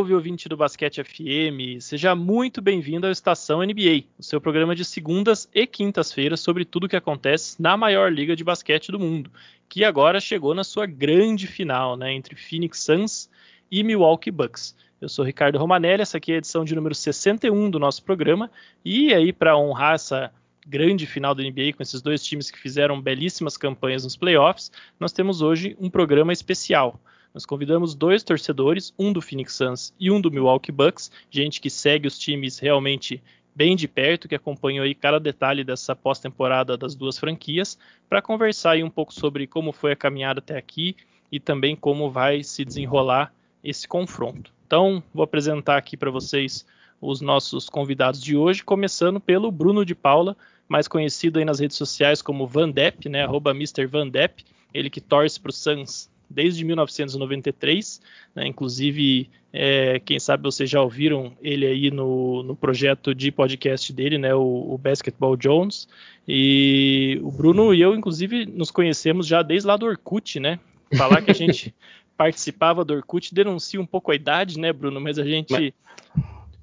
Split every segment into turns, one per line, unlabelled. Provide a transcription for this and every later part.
Salve, ouvinte do Basquete FM! Seja muito bem-vindo ao Estação NBA, o seu programa de segundas e quintas-feiras sobre tudo o que acontece na maior liga de basquete do mundo, que agora chegou na sua grande final, né, entre Phoenix Suns e Milwaukee Bucks. Eu sou Ricardo Romanelli, essa aqui é a edição de número 61 do nosso programa, e aí para honrar essa grande final da NBA com esses dois times que fizeram belíssimas campanhas nos playoffs, nós temos hoje um programa especial. Nós convidamos dois torcedores, um do Phoenix Suns e um do Milwaukee Bucks, gente que segue os times realmente bem de perto, que acompanhou aí cada detalhe dessa pós-temporada das duas franquias, para conversar aí um pouco sobre como foi a caminhada até aqui e também como vai se desenrolar esse confronto. Então, vou apresentar aqui para vocês os nossos convidados de hoje, começando pelo Bruno de Paula, mais conhecido aí nas redes sociais como Van Depp, né, arroba Mr. Van Depp, ele que torce para o Suns desde 1993. Né? Inclusive, é, quem sabe vocês já ouviram ele aí no, no projeto de podcast dele, né? O, o, Basketball Jones. E o Bruno e eu, inclusive, nos conhecemos já desde lá do Orkut, né? Falar que a gente participava do Orkut denuncia um pouco a idade, né, Bruno? Mas a gente. Mas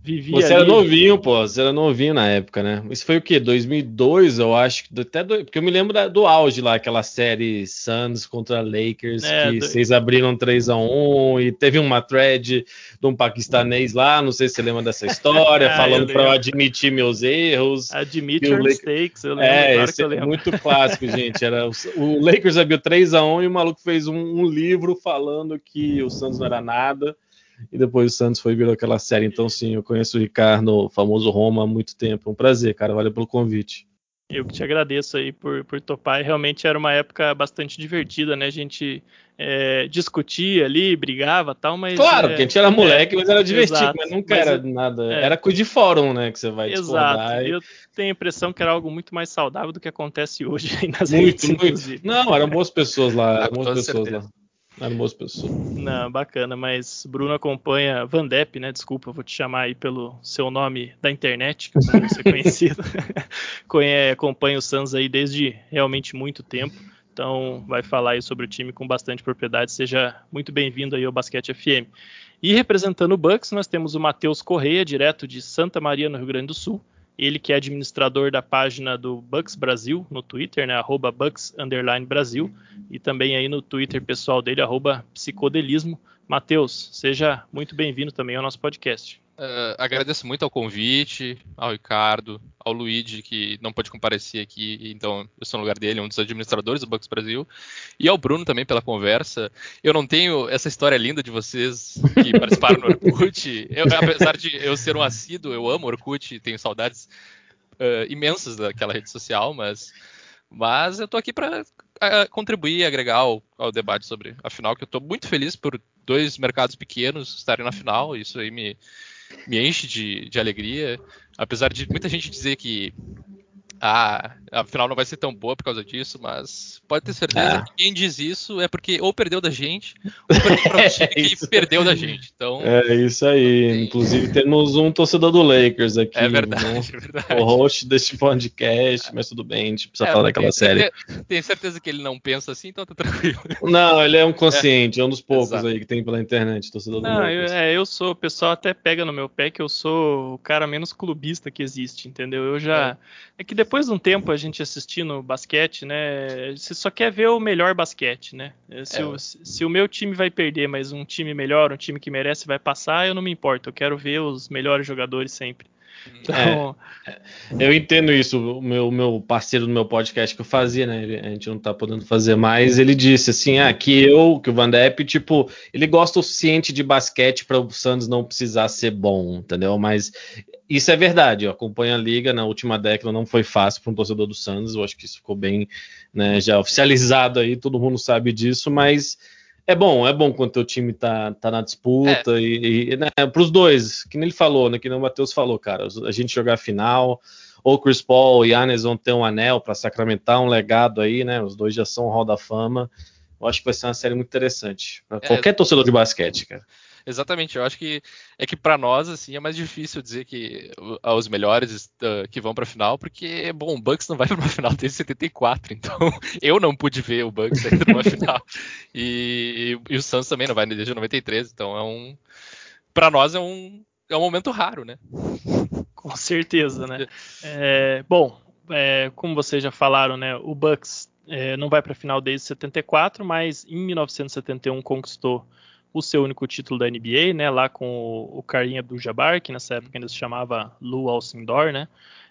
Vivia Você ali... era novinho, pô. Você era novinho na época, né? Isso foi o quê? 2002, eu acho. Até do... Porque eu me lembro da, do auge lá, aquela série Suns contra Lakers, é, que do... vocês abriram 3 a 1 e teve uma thread de um paquistanês lá, não sei se você lembra dessa história, ah, falando para eu admitir meus erros.
Admit your Lakers... mistakes, eu
lembro. É, claro esse é muito clássico, gente. Era o... o Lakers abriu 3 a 1 e o maluco fez um, um livro falando que o Suns não era nada e depois o Santos foi vir aquela série. Então, sim, eu conheço o Ricardo, o famoso Roma, há muito tempo. É um prazer, cara. Valeu pelo convite.
Eu que te agradeço aí por, por topar. Realmente era uma época bastante divertida, né? A gente é, discutia ali, brigava tal, mas.
Claro, é, porque a gente era moleque, é, mas era divertido, exato, mas nunca mas, era nada. É. Era coisa de fórum, né? Que você vai
Exato. E... Eu tenho a impressão que era algo muito mais saudável do que acontece hoje nas
muito, redes, muito. Não, eram boas pessoas lá. Eram boas pessoas certeza. lá. Hermoso pessoa.
Não, bacana, mas Bruno acompanha Van Depp, né? Desculpa, vou te chamar aí pelo seu nome da internet, que eu não ser conhecido. acompanha o Suns aí desde realmente muito tempo. Então vai falar aí sobre o time com bastante propriedade. Seja muito bem-vindo aí ao Basquete FM. E representando o Bucks, nós temos o Matheus Correia, direto de Santa Maria, no Rio Grande do Sul. Ele que é administrador da página do Bucks Brasil no Twitter, né, arroba Bucks Brasil, e também aí no Twitter pessoal dele, arroba Psicodelismo. Matheus, seja muito bem-vindo também ao nosso podcast.
Uh, agradeço muito ao convite, ao Ricardo, ao Luigi, que não pôde comparecer aqui, então eu sou no lugar dele, um dos administradores do Bucks Brasil, e ao Bruno também pela conversa. Eu não tenho essa história linda de vocês que participaram no Orkut. Eu, apesar de eu ser um assíduo, eu amo Orkut, tenho saudades uh, imensas daquela rede social, mas, mas eu tô aqui para uh, contribuir e agregar ao, ao, debate sobre a final, que eu estou muito feliz por dois mercados pequenos estarem na final, isso aí me me enche de, de alegria. Apesar de muita gente dizer que ah, a final não vai ser tão boa por causa disso, mas pode ter certeza é. que quem diz isso é porque ou perdeu da gente, ou perdeu pra um time que é perdeu da gente. Então,
é isso aí. Inclusive, temos um torcedor do Lakers aqui.
É verdade, né? é verdade.
O host deste podcast, mas tudo bem, a gente precisa é, falar daquela série.
Tenho certeza que ele não pensa assim, então tá tranquilo.
Não, ele é um consciente, é, é um dos poucos Exato. aí que tem pela internet, torcedor do
não,
Lakers.
Eu, é, eu sou, o pessoal até pega no meu pé que eu sou o cara menos clubista que existe, entendeu? Eu já. É, é que depois de um tempo a gente assistindo basquete, né? Você só quer ver o melhor basquete, né? Se, é. o, se, o, meu time vai perder, mas um time melhor, um time que merece vai passar, eu não me importo. Eu quero ver os melhores jogadores sempre.
Então... É, eu entendo isso. O meu, meu parceiro do meu podcast que eu fazia, né? A gente não tá podendo fazer mais. Ele disse assim: ah, que eu, que o Van Depp, tipo, ele gosta o suficiente de basquete para o Santos não precisar ser bom, entendeu? Mas isso é verdade. Eu acompanho a liga na última década, não foi fácil para um torcedor do Santos. Eu acho que isso ficou bem né, já oficializado aí, todo mundo sabe disso, mas é bom, é bom quando o time tá, tá na disputa é. e, e né, para os dois, que nem ele falou, né, que nem o Matheus falou, cara, a gente jogar a final, ou Chris Paul e Yannis vão ter um anel para sacramentar um legado aí, né? Os dois já são Hall da Fama. Eu acho que vai ser uma série muito interessante para é, qualquer torcedor de basquete, cara.
Exatamente, eu acho que é que para nós assim é mais difícil dizer que os melhores uh, que vão para a final, porque bom, o Bucks não vai para uma final desde 74, então eu não pude ver o Bucks ainda numa final e, e, e, o Suns também não vai desde 93, então é um para nós é um, é um momento raro, né?
Com certeza, né? É, bom, é, como vocês já falaram, né? O Bucks é, não vai para a final desde 74, mas em 1971 conquistou o seu único título da NBA, né? Lá com o, o Karim Abdul-Jabbar, que nessa época ainda se chamava Lou Alcindor, né?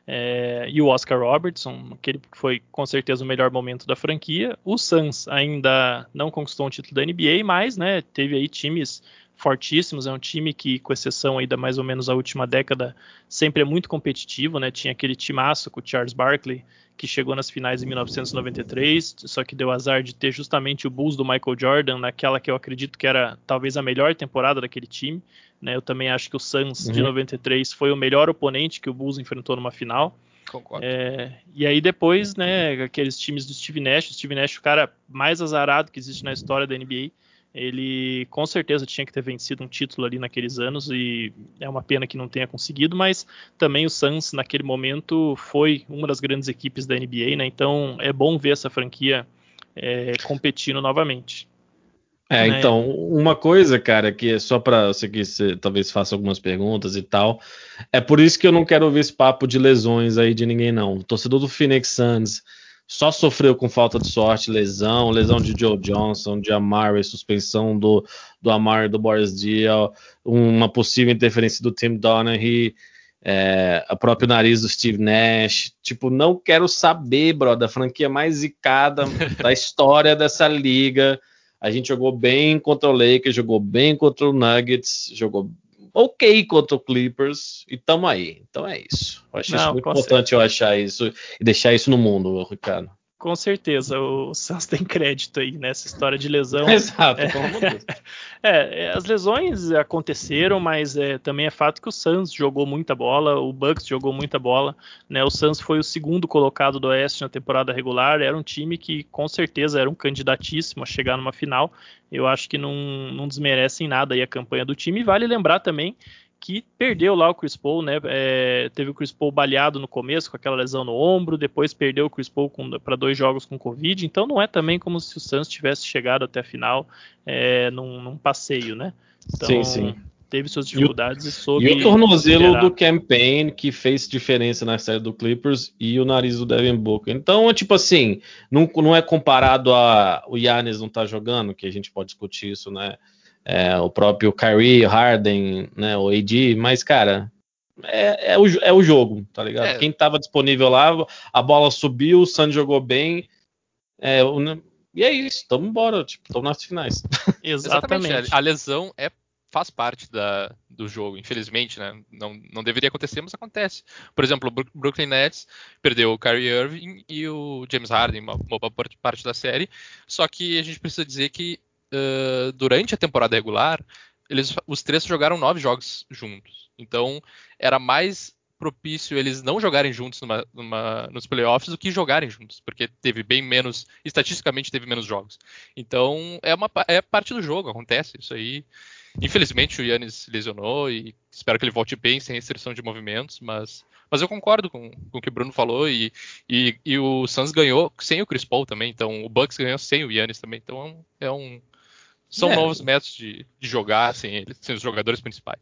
É, e o Oscar Robertson, aquele que foi com certeza o melhor momento da franquia. O Suns ainda não conquistou um título da NBA, mas né, teve aí times fortíssimos. É um time que, com exceção aí da mais ou menos a última década, sempre é muito competitivo, né? Tinha aquele timaço com o Charles Barkley que chegou nas finais em 1993, só que deu azar de ter justamente o Bulls do Michael Jordan naquela que eu acredito que era talvez a melhor temporada daquele time. Né? Eu também acho que o Suns uhum. de 93 foi o melhor oponente que o Bulls enfrentou numa final.
Concordo.
É, e aí depois, né, aqueles times do Steve Nash, o Steve Nash, o cara mais azarado que existe na história da NBA, ele com certeza tinha que ter vencido um título ali naqueles anos e é uma pena que não tenha conseguido, mas também o Suns naquele momento foi uma das grandes equipes da NBA, né? Então é bom ver essa franquia é, competindo novamente.
É, né? então, uma coisa, cara, que é só para você que você talvez faça algumas perguntas e tal, é por isso que eu não quero ouvir esse papo de lesões aí de ninguém, não. O torcedor do Phoenix Suns só sofreu com falta de sorte, lesão, lesão de Joe Johnson, de Amari, suspensão do, do Amari do Boris Diaw, uma possível interferência do Tim Donaghy, é, a próprio nariz do Steve Nash. Tipo, não quero saber, bro, da franquia mais zicada da história dessa liga. A gente jogou bem contra o Lakers, jogou bem contra o Nuggets, jogou ok contra o Clippers e tamo aí. Então é isso. Eu acho Não, isso muito importante eu achar isso e deixar isso no mundo, Ricardo.
Com certeza, o Santos tem crédito aí nessa história de lesão.
Exato, é,
é, é, as lesões aconteceram, mas é, também é fato que o Santos jogou muita bola, o Bucks jogou muita bola. Né? O Santos foi o segundo colocado do Oeste na temporada regular, era um time que com certeza era um candidatíssimo a chegar numa final. Eu acho que não, não desmerecem nada aí a campanha do time. E vale lembrar também que perdeu lá o Chris Paul, né? É, teve o Chris Paul baleado no começo com aquela lesão no ombro, depois perdeu o Chris Paul para dois jogos com Covid, então não é também como se o Santos tivesse chegado até a final é, num, num, passeio, né? Então,
sim, sim.
Teve suas dificuldades
e,
soube.
E o tornozelo gerar. do campaign que fez diferença na série do Clippers e o nariz do Devin Booker. Então, é tipo assim, não, não é comparado a o Yannis não tá jogando, que a gente pode discutir isso, né? É, o próprio Kyrie, Harden, né, o AD, mas, cara, é, é, o, é o jogo, tá ligado? É. Quem tava disponível lá, a bola subiu, o Sandy jogou bem, é, o, e é isso, tamo embora, tipo, tamo nas finais.
Exatamente. Exatamente. A lesão é faz parte da, do jogo, infelizmente, né? Não, não deveria acontecer, mas acontece. Por exemplo, o Brooklyn Nets perdeu o Kyrie Irving e o James Harden, uma, uma parte da série. Só que a gente precisa dizer que uh, durante a temporada regular, eles, os três jogaram nove jogos juntos. Então, era mais propício eles não jogarem juntos numa, numa, nos playoffs do que jogarem juntos, porque teve bem menos, estatisticamente teve menos jogos. Então, é, uma, é parte do jogo, acontece isso aí. Infelizmente, o Yannis lesionou e espero que ele volte bem, sem restrição de movimentos, mas, mas eu concordo com, com o que o Bruno falou e, e, e o Suns ganhou sem o Chris Paul também, então o Bucks ganhou sem o Yannis também, então é um, são é. novos métodos de, de jogar sem eles, sem os jogadores principais.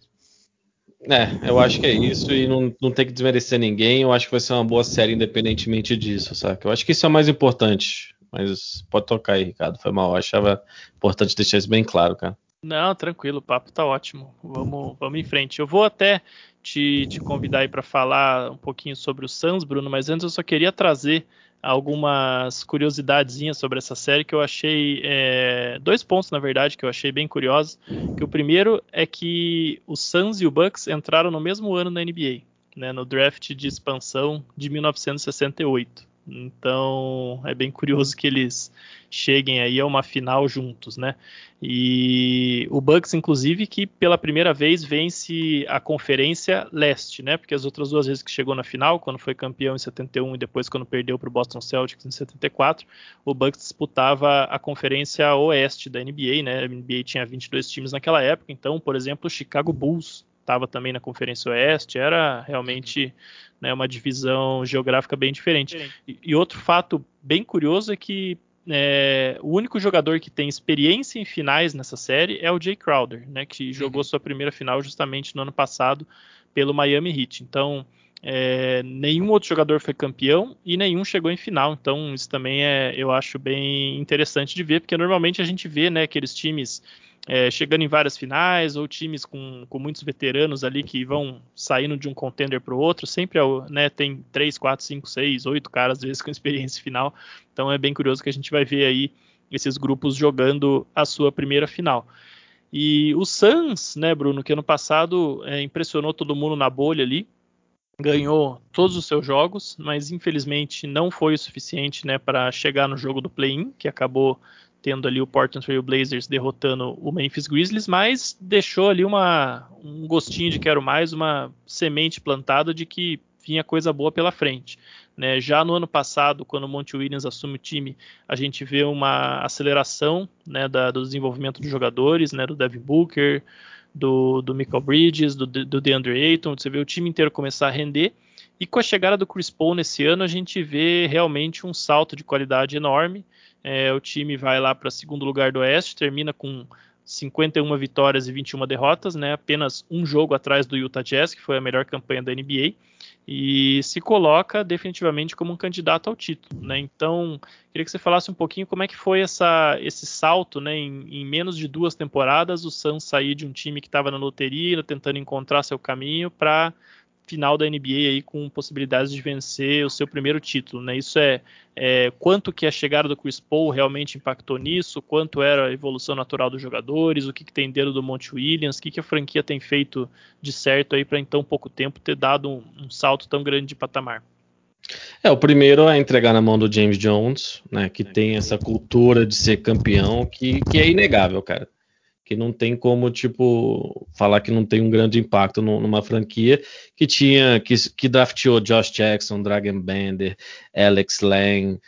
É, eu acho que é isso e não, não tem que desmerecer ninguém. Eu acho que vai ser uma boa série independentemente disso, saca? Eu acho que isso é o mais importante. Mas pode tocar aí, Ricardo. Foi mal. Eu achava importante deixar isso bem claro, cara.
Não, tranquilo, o papo tá ótimo. Vamos, vamos em frente. Eu vou até te, te convidar aí para falar um pouquinho sobre o Suns, Bruno, mas antes eu só queria trazer algumas curiosidadezinhas sobre essa série que eu achei é, dois pontos na verdade que eu achei bem curiosos que o primeiro é que o Suns e o Bucks entraram no mesmo ano na NBA né, no draft de expansão de 1968 então é bem curioso que eles cheguem aí a uma final juntos, né? E o Bucks, inclusive, que pela primeira vez vence a Conferência Leste, né? Porque as outras duas vezes que chegou na final, quando foi campeão em 71 e depois quando perdeu para o Boston Celtics em 74, o Bucks disputava a Conferência Oeste da NBA, né? A NBA tinha 22 times naquela época, então, por exemplo, o Chicago Bulls estava também na Conferência Oeste, era realmente né, uma divisão geográfica bem diferente. E, e, outro fato bem curioso é que é, o único jogador que tem experiência em finais nessa série é o Jay Crowder, né, que jogou uhum. sua primeira final justamente no ano passado pelo Miami Heat. Então, é, nenhum outro jogador foi campeão e nenhum chegou em final. Então, isso também é, eu acho bem interessante de ver, porque normalmente a gente vê, né, aqueles times é, chegando em várias finais, ou times com, com muitos veteranos ali que vão saindo de um contender para o outro, sempre é né, tem 3, 4, 5, 6, 8 caras, às vezes, com experiência final. Então é bem curioso que a gente vai ver aí esses grupos jogando a sua primeira final. E o Suns, né, Bruno, que ano passado é, impressionou todo mundo na bolha ali, ganhou todos os seus jogos, mas infelizmente não foi o suficiente né, para chegar no jogo do play-in, que acabou tendo ali o Portland Trail Blazers derrotando o Memphis Grizzlies, mas deixou ali uma, um gostinho de quero mais, uma semente plantada de que vinha coisa boa pela frente. Né? Já no ano passado, quando o Monte Williams assume o time, a gente vê uma aceleração né, da, do desenvolvimento dos jogadores, né, do Devin Booker, do, do Michael Bridges, do, do DeAndre Ayton, você vê o time inteiro começar a render. E com a chegada do Chris Paul nesse ano, a gente vê realmente um salto de qualidade enorme. É, o time vai lá para segundo lugar do Oeste, termina com 51 vitórias e 21 derrotas, né? Apenas um jogo atrás do Utah Jazz, que foi a melhor campanha da NBA, e se coloca definitivamente como um candidato ao título, né? Então, queria que você falasse um pouquinho como é que foi essa, esse salto, né? Em, em menos de duas temporadas, o Suns sair de um time que estava na loteria, tentando encontrar seu caminho, para final da NBA aí com possibilidades de vencer o seu primeiro título, né? Isso é, é, quanto que a chegada do Chris Paul realmente impactou nisso, quanto era a evolução natural dos jogadores, o que, que tem dentro do Monte Williams, o que, que a franquia tem feito de certo aí para em tão pouco tempo ter dado um, um, salto tão grande de patamar.
É, o primeiro é entregar na mão do James Jones, né, que tem essa cultura de ser campeão que, que é inegável, cara que não tem como, tipo, falar que não tem um grande impacto numa franquia que tinha, que, que drafteou Josh Jackson, Dragon Bender, Alex Lang,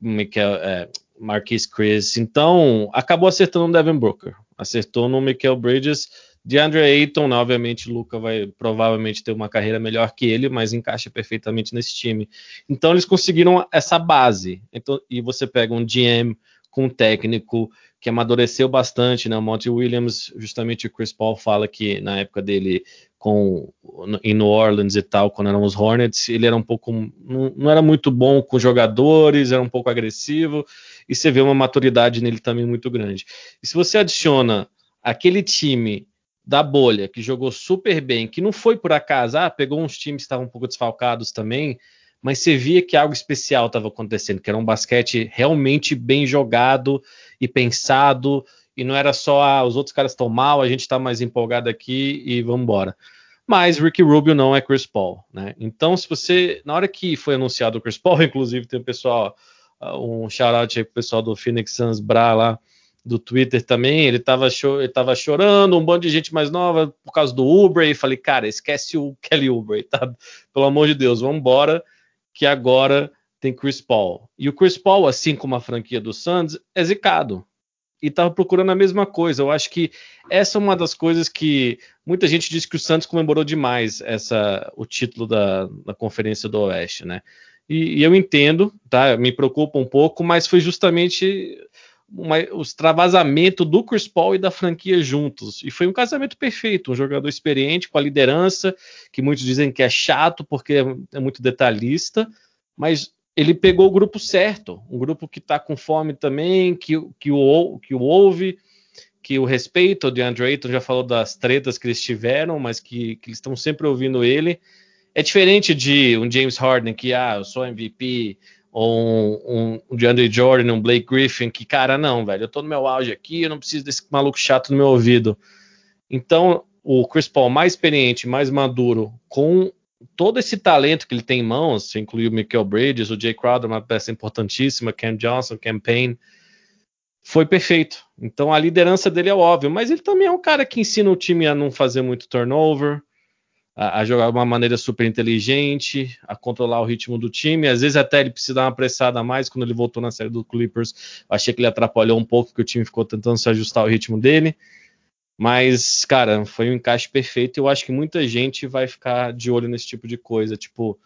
Michael, é, Marquis Chris, então acabou acertando no Devin Booker, acertou no Michael Bridges, DeAndre Ayton, obviamente Luca vai provavelmente ter uma carreira melhor que ele, mas encaixa perfeitamente nesse time. Então eles conseguiram essa base, então, e você pega um GM com um técnico que amadureceu bastante, né? O Monty Williams, justamente o Chris Paul fala que na época dele com em New Orleans e tal, quando eram os Hornets, ele era um pouco não, não era muito bom com jogadores, era um pouco agressivo, e você vê uma maturidade nele também muito grande. E se você adiciona aquele time da bolha que jogou super bem, que não foi por acaso, ah, pegou uns times que estavam um pouco desfalcados também, mas você via que algo especial estava acontecendo, que era um basquete realmente bem jogado e pensado, e não era só ah, os outros caras estão mal, a gente está mais empolgado aqui e vamos embora. Mas Ricky Rubio não é Chris Paul, né? Então, se você, na hora que foi anunciado o Chris Paul, inclusive tem o pessoal, ah, um shout-out aí pro pessoal do Phoenix Suns Bra lá, do Twitter também, ele estava ele tava chorando, um bando de gente mais nova por causa do Uber, e falei, cara, esquece o Kelly Uber, tá? Pelo amor de Deus, vamos embora que agora tem Chris Paul. E o Chris Paul, assim como a franquia do Suns, é zicado. E estava procurando a mesma coisa. Eu acho que essa é uma das coisas que muita gente diz que o Santos comemorou demais essa, o título da, da Conferência do Oeste, né? E, e, eu entendo, tá? Me preocupa um pouco, mas foi justamente uma, o extravasamento do Chris Paul e da franquia juntos. E foi um casamento perfeito, um jogador experiente, com a liderança, que muitos dizem que é chato porque é, é muito detalhista, mas ele pegou o grupo certo, um grupo que está com fome também, que, que, o, que o ouve, que o respeita. O DeAndre Ayton já falou das tretas que eles tiveram, mas que, que eles estão sempre ouvindo ele. É diferente de um James Harden que, ah, eu sou MVP, ou um, um DeAndre Jordan, um Blake Griffin, que, cara, não, velho, eu tô no meu auge aqui, eu não preciso desse maluco chato no meu ouvido. Então, o Chris Paul mais experiente, mais maduro, com todo esse talento que ele tem em mãos, você inclui o Michael Bridges, o Jay Crowder, uma peça importantíssima, Cam Johnson, Cam Payne, foi perfeito. Então a liderança dele é óbvio, mas ele também é um cara que ensina o time a não fazer muito turnover, a, a, jogar de uma maneira super inteligente, a controlar o ritmo do time. Às vezes até ele precisa dar uma pressada a mais quando ele voltou na série do Clippers. Achei que ele atrapalhou um pouco, que o time ficou tentando se ajustar ao ritmo dele. Mas, cara, foi um encaixe perfeito eu acho que muita gente vai ficar de olho nesse tipo de coisa. Tipo,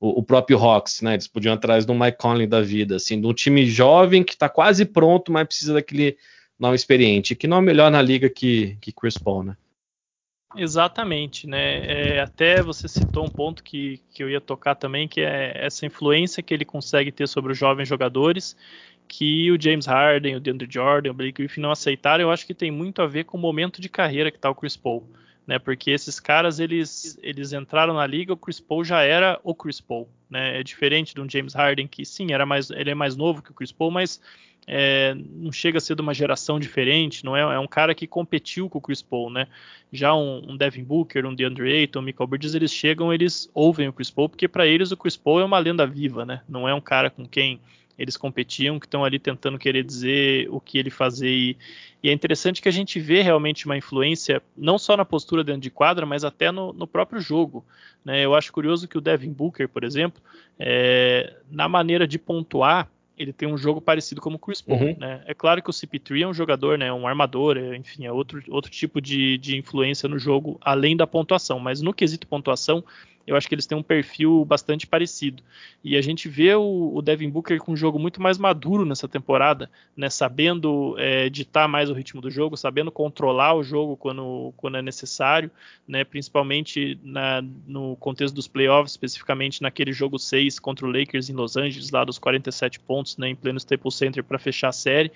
o, o, próprio Hawks, né? Eles podiam atrás do Mike Conley da vida, assim, de um time jovem que está quase pronto, mas precisa daquele não experiente, que não é melhor na liga que, que Chris Paul, né?
Exatamente, né? É, até você citou um ponto que, que eu ia tocar também, que é essa influência que ele consegue ter sobre os jovens jogadores, que o James Harden, o DeAndre Jordan, o Blake Griffin não aceitaram. Eu acho que tem muito a ver com o momento de carreira que está o Chris Paul, né? Porque esses caras eles eles entraram na liga, o Chris Paul já era o Chris Paul, né? É diferente de um James Harden que sim era mais ele é mais novo que o Chris Paul, mas é, não chega a ser de uma geração diferente, não é, é um cara que competiu com o Chris Paul, né? Já um, um Devin Booker, um DeAndre Ayton, um Michael Bridges, eles chegam, eles ouvem o Chris Paul, porque para eles o Chris Paul é uma lenda viva, né? Não é um cara com quem eles competiam, que estão ali tentando querer dizer o que ele fazer. E, e, é interessante que a gente vê realmente uma influência, não só na postura dentro de quadra, mas até no, no próprio jogo. Né? Eu acho curioso que o Devin Booker, por exemplo, é, na maneira de pontuar, ele tem um jogo parecido como o Chris Paul, uhum. né? É claro que o CP3 é um jogador, né? Um armador, é, enfim, é outro, outro tipo de, de influência no jogo, além da pontuação. Mas no quesito pontuação, eu acho que eles têm um perfil bastante parecido. E a gente vê o, o Devin Booker com um jogo muito mais maduro nessa temporada, né, sabendo é, ditar mais o ritmo do jogo, sabendo controlar o jogo quando, quando é necessário, né, principalmente na, no contexto dos playoffs, especificamente naquele jogo 6 contra o Lakers em Los Angeles, lá dos 47 pontos né, em pleno Staples Center para fechar a série.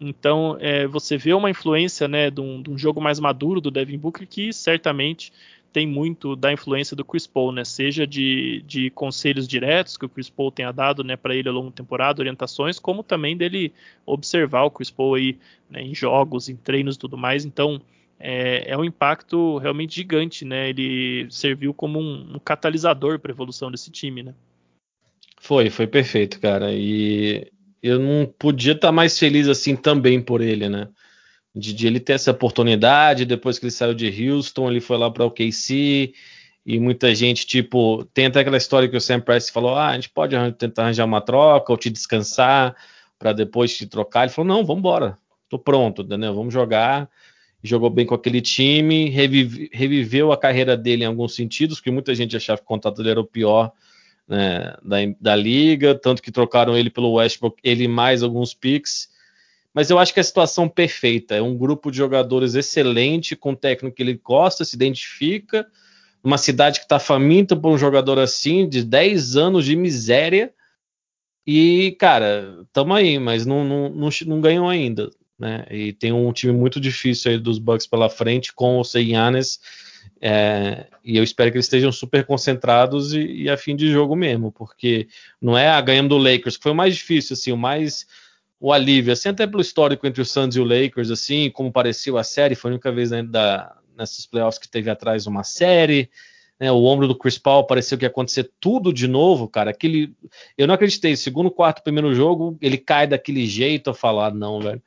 Então, é, você vê uma influência né, de um, de um jogo mais maduro do Devin Booker que certamente tem muito da influência do Chris Paul, né? Seja de, de conselhos diretos que o Chris Paul tenha dado, né, para ele ao longo da temporada, orientações, como também dele observar o Chris Paul aí né, em jogos, em treinos, e tudo mais. Então é, é, um impacto realmente gigante, né? Ele serviu como um, um catalisador para a evolução desse time, né?
Foi, foi perfeito, cara. E eu não podia estar mais feliz assim também por ele, né? De, de, ele ter essa oportunidade. Depois que ele saiu de Houston, ele foi lá para o KC. E muita gente, tipo, tem até aquela história que o Sam Press falou: ah, a gente pode tentar arranjar uma troca ou te descansar para depois te trocar. Ele falou: não, vamos embora, tô pronto, entendeu? Vamos jogar. Jogou bem com aquele time, revive, reviveu a carreira dele em alguns sentidos, porque muita gente achava que o contato dele era o pior né, da, da liga, tanto que trocaram ele pelo Westbrook, ele mais alguns picks mas eu acho que é a situação perfeita. É um grupo de jogadores excelente, com um técnico que ele gosta, se identifica, uma cidade que está faminta por um jogador assim, de 10 anos de miséria. E, cara, tamo aí, mas não, não, não, não ganham ainda. Né? E tem um time muito difícil aí dos Bucks pela frente, com o Seiyanes. É, e eu espero que eles estejam super concentrados e, e a fim de jogo mesmo, porque não é a ganhando do Lakers, que foi o mais difícil, assim, o mais o alívio, assim, até pelo histórico entre o Suns e o Lakers, assim, como pareceu a série, foi a única vez né, da, nessas playoffs que teve atrás uma série, né, o ombro do Chris Paul pareceu que ia acontecer tudo de novo, cara, aquele, eu não acreditei, segundo, quarto, primeiro jogo, ele cai daquele jeito, eu falo, ah, não, velho,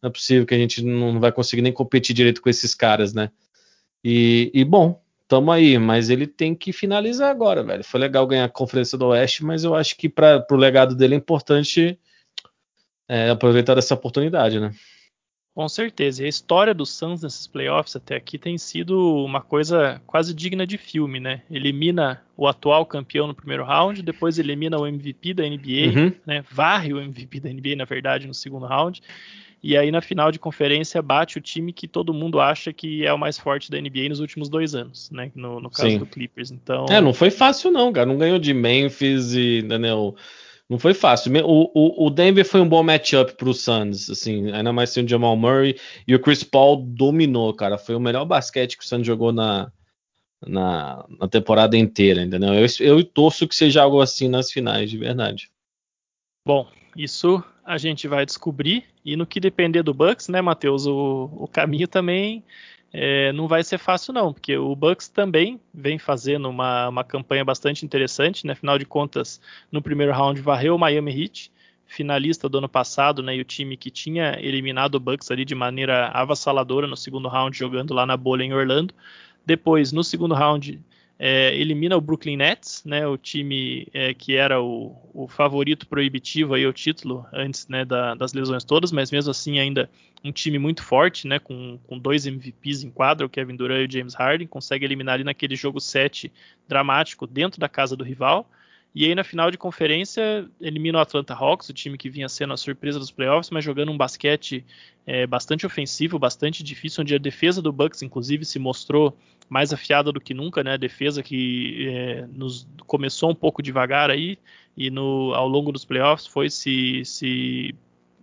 não é possível que a gente não vai conseguir nem competir direito com esses caras, né, e, e bom, tamo aí, mas ele tem que finalizar agora, velho, foi legal ganhar a Conferência do Oeste, mas eu acho que para o legado dele é importante é, aproveitar essa oportunidade, né?
Com certeza. E a história do Suns nesses playoffs até aqui tem sido uma coisa quase digna de filme, né? Elimina o atual campeão no primeiro round, depois elimina o MVP da NBA, uhum. né? Varre o MVP da NBA, na verdade, no segundo round. E aí na final de conferência bate o time que todo mundo acha que é o mais forte da NBA nos últimos dois anos, né? No, no caso Sim. do Clippers. Então.
É, não foi fácil não, cara. Não ganhou de Memphis e Daniel. Não foi fácil. O, o, o Denver foi um bom matchup para o Suns, assim, ainda mais sem o Jamal Murray e o Chris Paul dominou, cara. Foi o melhor basquete que o Suns jogou na, na, na temporada inteira, entendeu? Eu, eu torço que seja algo assim nas finais, de verdade.
Bom, isso a gente vai descobrir e no que depender do Bucks, né, Matheus, o, o caminho também é, não vai ser fácil não, porque o Bucks também vem fazendo uma, uma campanha bastante interessante, né? Afinal de contas, no primeiro round varreu o Miami Heat, finalista do ano passado, né? E o time que tinha eliminado o Bucks ali de maneira avassaladora no segundo round, jogando lá na bolha em Orlando. Depois, no segundo round, é, elimina o Brooklyn Nets, né, o time é, que era o, o, favorito proibitivo aí ao título antes né, da, das lesões todas, mas mesmo assim ainda um time muito forte, né, com, com dois MVPs em quadra, o Kevin Durant e o James Harden, consegue eliminar ali naquele jogo 7 dramático dentro da casa do rival. E aí na final de conferência elimina o Atlanta Hawks, o time que vinha sendo a surpresa dos playoffs, mas jogando um basquete é, bastante ofensivo, bastante difícil, onde a defesa do Bucks inclusive se mostrou mais afiada do que nunca, né? A defesa que é, nos começou um pouco devagar aí e no, ao longo dos playoffs foi se, se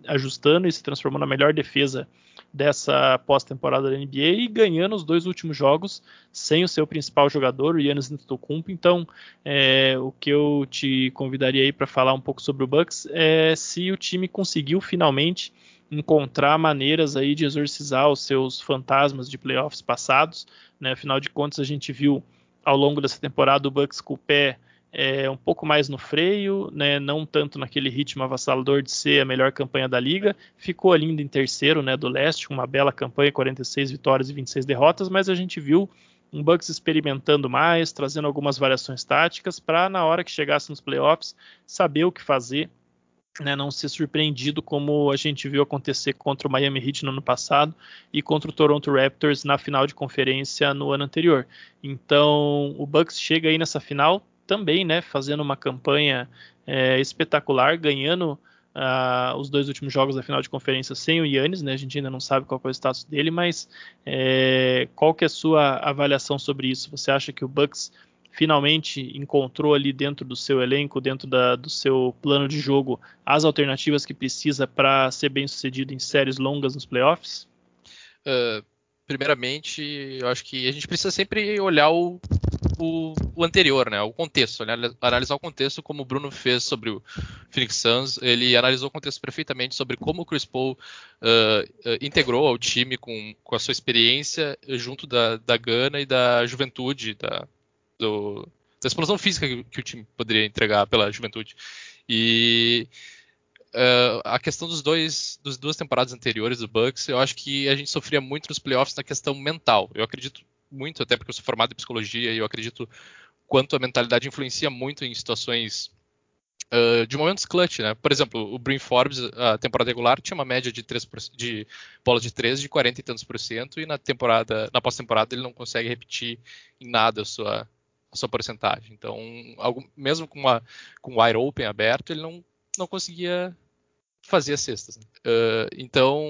ajustando e se transformando na melhor defesa dessa pós-temporada da NBA e ganhando os dois últimos jogos sem o seu principal jogador, o Giannis Antetokounmpo. Então, é, o que eu te convidaria aí para falar um pouco sobre o Bucks é se o time conseguiu finalmente encontrar maneiras aí de exorcizar os seus fantasmas de playoffs passados. Né? Afinal de contas, a gente viu ao longo dessa temporada o Bucks com o pé é, um pouco mais no freio, né, não tanto naquele ritmo avassalador de ser a melhor campanha da liga. Ficou ali em terceiro né, do leste, uma bela campanha, 46 vitórias e 26 derrotas, mas a gente viu um Bucks experimentando mais, trazendo algumas variações táticas para na hora que chegasse nos playoffs saber o que fazer, né, não ser surpreendido como a gente viu acontecer contra o Miami Heat no ano passado e contra o Toronto Raptors na final de conferência no ano anterior. Então o Bucks chega aí nessa final também, né, fazendo uma campanha é, espetacular, ganhando uh, os dois últimos jogos da final de conferência sem o Yannis, né, a gente ainda não sabe qual é o status dele, mas é, qual que é a sua avaliação sobre isso? Você acha que o Bucks finalmente encontrou ali dentro do seu elenco, dentro da, do seu plano de jogo, as alternativas que precisa para ser bem sucedido em séries longas nos playoffs?
Uh, primeiramente, eu acho que a gente precisa sempre olhar o, o, o, anterior, né? O contexto, né? analisar o contexto como o Bruno fez sobre o Phoenix Suns. Ele analisou o contexto perfeitamente sobre como o Chris Paul uh, uh, integrou ao time com, com a sua experiência junto da, da gana e da juventude, da, do, da explosão física que, que, o time poderia entregar pela juventude. E uh, a questão dos dois, dos duas temporadas anteriores do Bucks, eu acho que a gente sofria muito nos playoffs na questão mental. Eu acredito muito, até porque eu sou formado em psicologia e eu acredito quanto a mentalidade influencia muito em situações uh, de momentos clutch, né? Por exemplo, o Brin Forbes, a temporada regular, tinha uma média de, 3, de bola de 3 de 40 e tantos por cento, e na temporada, na pós-temporada ele não consegue repetir em nada a sua, a sua porcentagem. Então, algo, mesmo com, uma, com o wide open aberto, ele não, não conseguia fazia cestas. Né? Uh, então,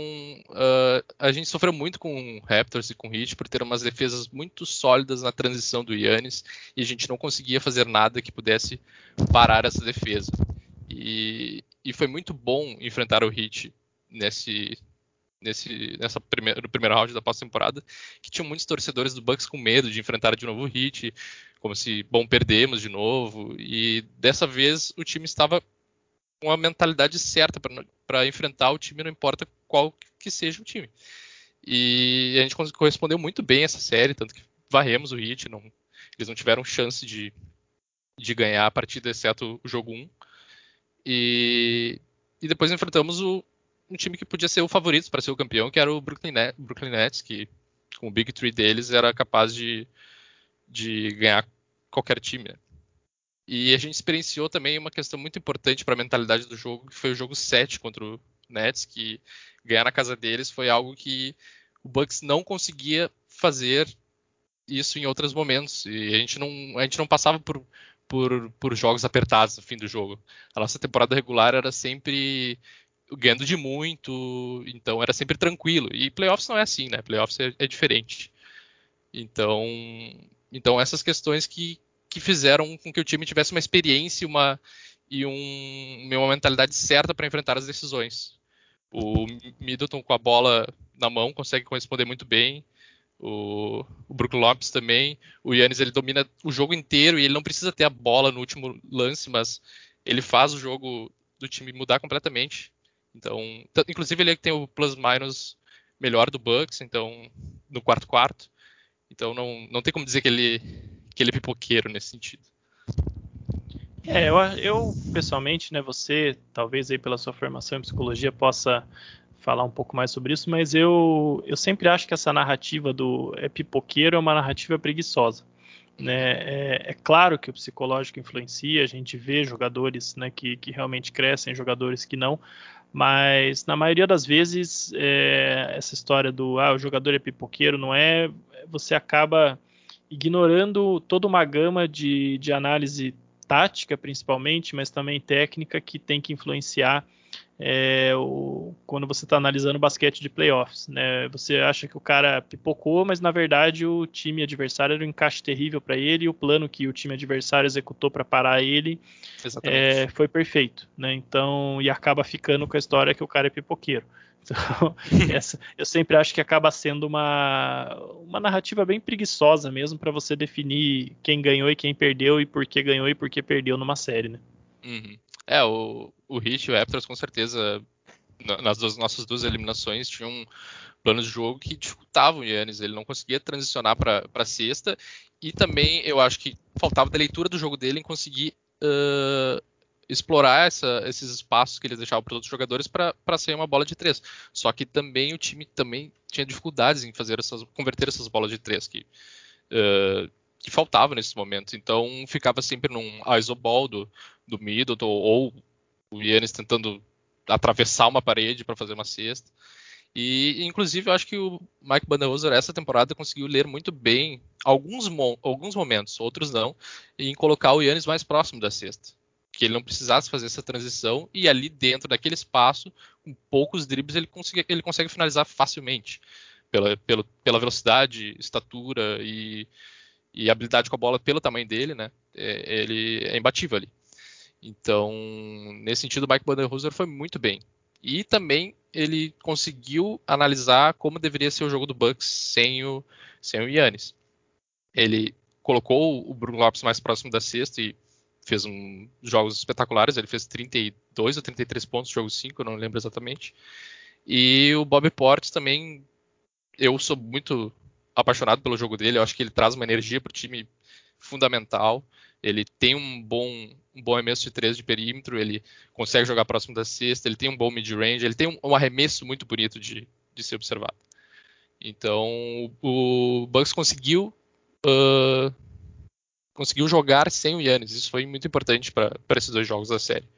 uh, a gente sofreu muito com Raptors e com Heat por ter umas defesas muito sólidas na transição do Yannis e a gente não conseguia fazer nada que pudesse parar essa defesa. E, e foi muito bom enfrentar o Heat nesse, nesse nessa primeira, no primeiro round da pós-temporada, que tinham muitos torcedores do Bucks com medo de enfrentar de novo o Heat, como se, bom, perdemos de novo. E dessa vez o time estava com a mentalidade certa para enfrentar o time, não importa qual que seja o time. E a gente correspondeu muito bem essa série, tanto que varremos o Heat, não, eles não tiveram chance de, de ganhar a partida, exceto o jogo 1. E, e depois enfrentamos o, um time que podia ser o favorito para ser o campeão, que era o Brooklyn, Net, Brooklyn Nets, que com o Big Three deles era capaz de, de ganhar qualquer time. Né? E a gente experienciou também uma questão muito importante para a mentalidade do jogo, que foi o jogo 7 contra o Nets, que ganhar na casa deles foi algo que o Bucks não conseguia fazer isso em outros momentos. E a gente não, a gente não passava por, por, por jogos apertados no fim do jogo. A nossa temporada regular era sempre ganhando de muito, então era sempre tranquilo. E playoffs não é assim, né? Playoffs é, é diferente. Então, então essas questões que, que fizeram com que o time tivesse uma experiência uma, e um, uma mentalidade certa para enfrentar as decisões. O Middleton com a bola na mão consegue corresponder muito bem. O, o Brook Lopes também. O Yannis ele domina o jogo inteiro e ele não precisa ter a bola no último lance, mas ele faz o jogo do time mudar completamente. Então, inclusive ele é que tem o plus minus melhor do Bucks, então no quarto quarto. Então não, não tem como dizer que ele que ele é pipoqueiro nesse sentido.
É, eu, eu, pessoalmente, né, você talvez aí pela sua formação em psicologia possa falar um pouco mais sobre isso, mas eu, eu sempre acho que essa narrativa do é pipoqueiro é uma narrativa preguiçosa. Né? É, é, claro que o psicológico influencia, a gente vê jogadores né, que, que realmente crescem, jogadores que não, mas na maioria das vezes é, essa história do ah, o jogador é pipoqueiro não é, você acaba ignorando toda uma gama de, de análise tática principalmente, mas também técnica que tem que influenciar é, o, quando você está analisando basquete de playoffs. Né? Você acha que o cara pipocou, mas na verdade o time adversário era um encaixe terrível para ele e o plano que o time adversário executou para parar ele é, foi perfeito. Né? Então, e acaba ficando com a história que o cara é pipoqueiro. Então, essa, eu sempre acho que acaba sendo uma, uma narrativa bem preguiçosa mesmo para você definir quem ganhou e quem perdeu e por que ganhou e por que perdeu numa série, né?
Uhum. É, o, o Heat e o Raptors com certeza nas duas, nossas duas eliminações tinham planos de jogo que dificultavam o Yannis, ele não conseguia transicionar para a sexta e também eu acho que faltava da leitura do jogo dele em conseguir uh, explorar essa, esses espaços que eles deixavam para outros jogadores para sair uma bola de três. Só que também o time também tinha dificuldades em fazer essas, converter essas bolas de três que, uh, que faltavam nesses momentos. Então ficava sempre num isoball do, do Middleton ou o Yannis tentando atravessar uma parede para fazer uma cesta. E, inclusive, eu acho que o Mike Budenholzer essa temporada conseguiu ler muito bem alguns, mo alguns momentos, outros não, em colocar o Yannis mais próximo da cesta. Que ele não precisasse fazer essa transição e ali dentro daquele espaço, com poucos dribles, ele, ele consegue finalizar facilmente. Pela, pela, pela velocidade, estatura e, e habilidade com a bola pelo tamanho dele, né? É, ele é imbatível ali. Então, nesse sentido, o Mike Budenholzer foi muito bem. E também ele conseguiu analisar como deveria ser o jogo do Bucks sem o, sem o Yannis. Ele colocou o Bruno Lopes mais próximo da cesta e fez um, jogos espetaculares. Ele fez 32 ou 33 pontos jogo 5, eu não lembro exatamente. E o Bob Portes também, eu sou muito apaixonado pelo jogo dele. Eu acho que ele traz uma energia para o time fundamental. Ele tem um bom, um bom arremesso de três de perímetro, ele consegue jogar próximo da cesta, ele tem um bom mid-range, ele tem um, um, arremesso muito bonito de, de ser observado. Então, o, Bucks conseguiu uh, conseguiu jogar sem o Yannis. Isso foi muito importante para esses dois jogos da série.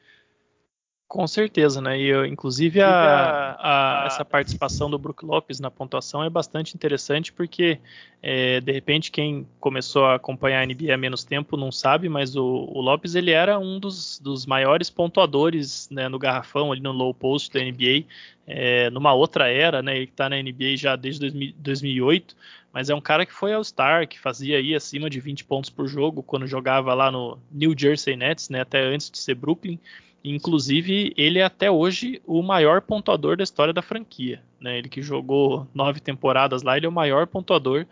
Com certeza, né? E eu, inclusive a, a, essa participação do Brook Lopes na pontuação é bastante interessante porque é, de repente quem começou a acompanhar a NBA há menos tempo não sabe, mas o, o Lopes ele era um dos, dos maiores pontuadores né, no garrafão ali no low post da NBA é, numa outra era, né? Ele está na NBA já desde 2000, 2008, mas é um cara que foi All-Star, que fazia aí acima de 20 pontos por jogo quando jogava lá no New Jersey Nets, né? Até antes de ser Brooklyn. Inclusive, ele é até hoje o maior pontuador da história da franquia. Né? Ele que jogou nove temporadas lá, ele é o maior pontuador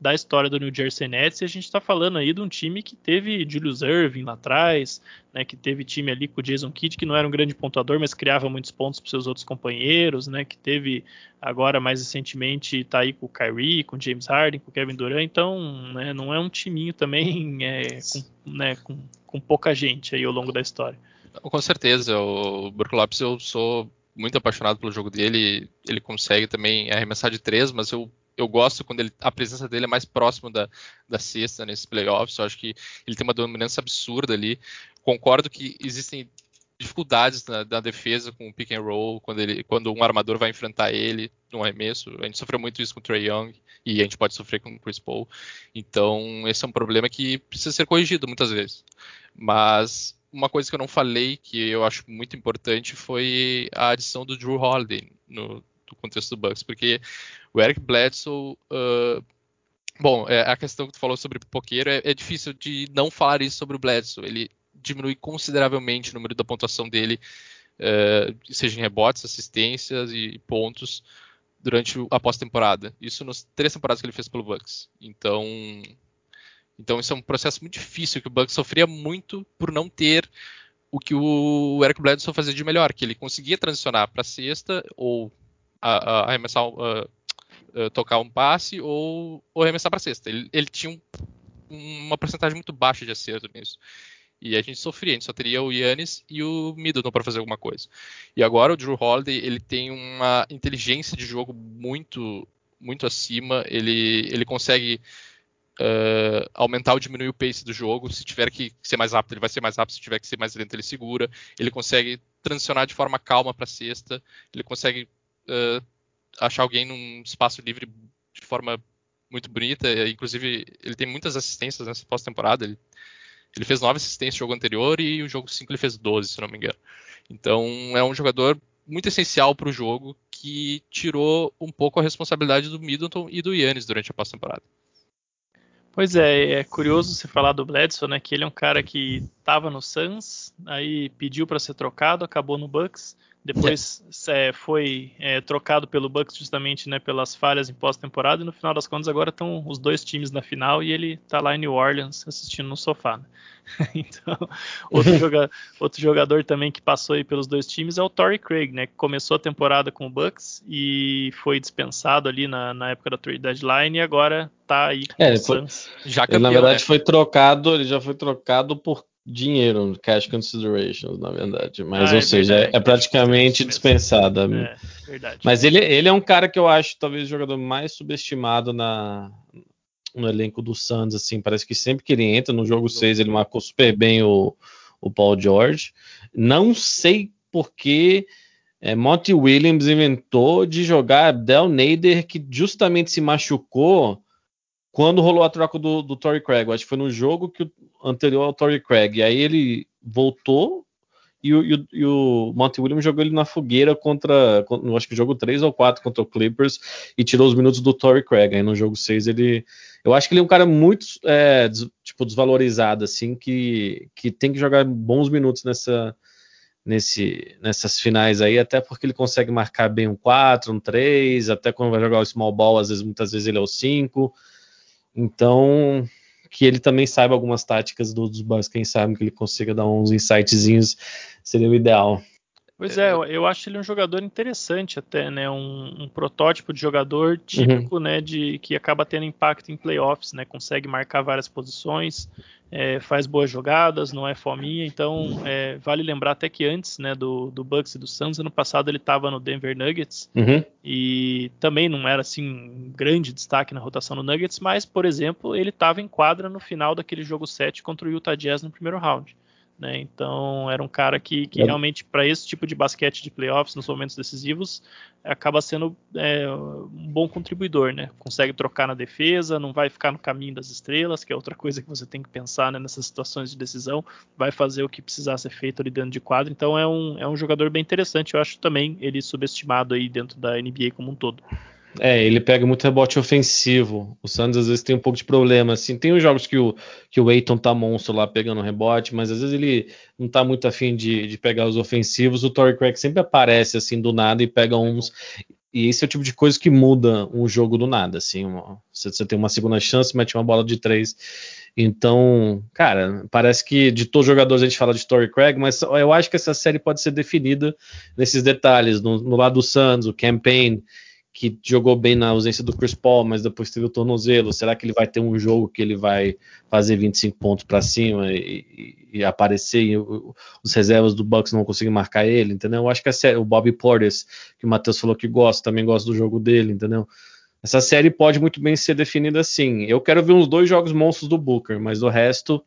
da história do New Jersey Nets. E a gente está falando aí de um time que teve Julius Irving lá atrás, né? que teve time ali com o Jason Kidd, que não era um grande pontuador, mas criava muitos pontos para seus outros companheiros, né? que teve agora mais recentemente tá aí com o Kyrie, com o James Harden, com o Kevin Durant. Então, né, não é um timinho também é, com, né, com, com pouca gente aí ao longo da história.
Com certeza, o Brook Lopes eu sou muito apaixonado pelo jogo dele. Ele consegue também arremessar de três, mas eu, eu gosto quando ele, a presença dele é mais próximo da, da cesta nesses playoffs. Eu acho que ele tem uma dominância absurda ali. Concordo que existem dificuldades na, na, defesa com o pick and roll, quando, ele, quando um armador vai enfrentar ele no arremesso. A gente sofreu muito isso com o Trey Young e a gente pode sofrer com o Chris Paul. Então, esse é um problema que precisa ser corrigido muitas vezes. Mas uma coisa que eu não falei, que eu acho muito importante, foi a adição do Drew Holiday no, contexto do Bucks, porque o Eric Bledsoe. Uh, bom, é, a questão que tu falou sobre pipoqueiro é, é difícil de não falar isso sobre o Bledsoe. Ele diminui consideravelmente o número da pontuação dele, uh, seja em rebotes, assistências e pontos durante a pós-temporada. Isso nas três temporadas que ele fez pelo Bucks. Então, então isso é um processo muito difícil, que o Bucks sofria muito por não ter o que o Eric Bledsoe fazia de melhor, que ele conseguia transicionar para a cesta ou a, a arremessar, tocar um passe ou, ou arremessar para a cesta. Ele, ele tinha um, uma porcentagem muito baixa de acerto nisso. E a gente sofria, a gente só teria o Yannis e o Middleton para fazer alguma coisa. E agora o Drew Holiday, ele tem uma inteligência de jogo muito muito acima, ele, ele consegue uh, aumentar ou diminuir o pace do jogo. Se tiver que ser mais rápido, ele vai ser mais rápido. Se tiver que ser mais lento, ele segura. Ele consegue transicionar de forma calma para a cesta. Ele consegue uh, achar alguém num espaço livre de forma muito bonita. Inclusive, ele tem muitas assistências nessa pós-temporada. Ele, Ele fez 9 assistências no jogo anterior e o jogo 5 ele fez 12, se não me engano. Então é um jogador muito essencial para o jogo que tirou um pouco a responsabilidade do Middleton e do Yannis durante a pós-temporada.
Pois é, é curioso você falar do Bledsoe, né? Que ele é um cara que estava no Suns, aí pediu para ser trocado, acabou no Bucks, depois é, foi é, trocado pelo Bucks justamente né, pelas falhas em pós-temporada e no final das contas agora estão os dois times na final e ele está lá em New Orleans assistindo no sofá. Né? então, outro, joga, outro, jogador também que passou aí pelos dois times é o Torrey Craig, né, que começou a temporada com o Bucks e foi dispensado ali na, na época da trade deadline e agora está aí com
é, o Suns. Já campeão, ele, na verdade né? foi trocado, ele já foi trocado por dinheiro, cash considerations, na verdade. Mas, ah, ou é seja, verdade, é, praticamente dispensada. É, verdade. Mas ele, ele é um cara que eu acho talvez o jogador mais subestimado na, no elenco do Suns, assim. Parece que sempre que ele entra no jogo 6, ele marcou super bem o, o Paul George. Não sei porque é, Monty Williams inventou de jogar Del Nader, que justamente se machucou quando rolou a troca do, do Torrey Craig. Acho que foi no jogo que anterior ao Torrey Craig. E aí ele voltou e o, e o, e o Monty Williams jogou ele na fogueira contra, contra, acho que jogo 3 ou 4 contra o Clippers e tirou os minutos do Torrey Craig. Aí no jogo 6 ele. Eu acho que ele é um cara muito é, des, tipo, desvalorizado, assim, que, que tem que jogar bons minutos nessa, nesse, nessas finais aí, até porque ele consegue marcar bem um 4, um 3, até quando vai jogar o small ball, às vezes, muitas vezes ele é o 5. Então, que ele também saiba algumas táticas dos Bucks, quem sabe que ele consiga dar uns insightzinhos, seria o ideal.
Pois é, eu acho ele um jogador interessante até, né? Um, um protótipo de jogador típico, uhum. né? De que acaba tendo impacto em playoffs, né? Consegue marcar várias posições, é, faz boas jogadas, não é fominha. Então, é, vale lembrar até que antes, né? Do, do Bucks e do Suns, ano passado ele estava no Denver Nuggets uhum. e também não era assim um grande destaque na rotação do Nuggets, mas, por exemplo, ele estava em quadra no final daquele jogo 7 contra o Utah Jazz no primeiro round. Né? Então era um cara que, que é. realmente para esse tipo de basquete de playoffs nos momentos decisivos acaba sendo é, um bom contribuidor, né? Consegue trocar na defesa, não vai ficar no caminho das estrelas, que é outra coisa que você tem que pensar né, nessas situações de decisão, vai fazer o que precisar ser feito ali dentro de quadro. Então é um, é um jogador bem interessante. Eu acho também ele subestimado aí dentro da NBA como um todo.
É, ele pega muito rebote ofensivo. O Santos às vezes tem um pouco de problema. Assim, tem os jogos que o, que o Eiton tá monstro lá pegando rebote, mas às vezes ele não tá muito afim de, de pegar os ofensivos. O Torrey Craig sempre aparece assim do nada e pega uns. E esse é o tipo de coisa que muda um jogo do nada. Assim, você, você tem uma segunda chance, mete uma bola de três. Então, cara, parece que de todos os jogadores a gente fala de Torrey Craig, mas eu acho que essa série pode ser definida nesses detalhes. No, no lado do Santos, o campaign que jogou bem na ausência do Chris Paul, mas depois teve o tornozelo. Será que ele vai ter um jogo que ele vai fazer 25 pontos para cima e, e, aparecer e os reservas do Bucks não vão conseguir marcar ele, entendeu? Eu acho que a série, o Bobby Portis, que o Matheus falou que gosta, também gosta do jogo dele, entendeu? Essa série pode muito bem ser definida assim. Eu quero ver uns dois jogos monstros do Booker, mas do resto,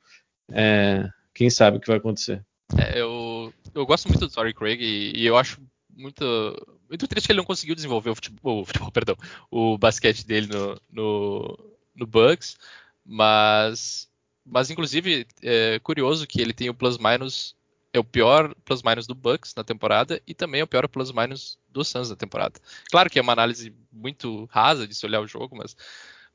é, quem sabe o que vai acontecer.
É, eu, eu gosto muito do Torrey Craig e, e eu acho muito muito triste que ele não conseguiu desenvolver o futebol, o futebol perdão, o basquete dele no, no, no Bucks, mas, mas inclusive é curioso que ele tem o plus minus é o pior plus minus do Bucks na temporada e também é o pior plus minus do Suns na temporada. Claro que é uma análise muito rasa de se olhar o jogo, mas,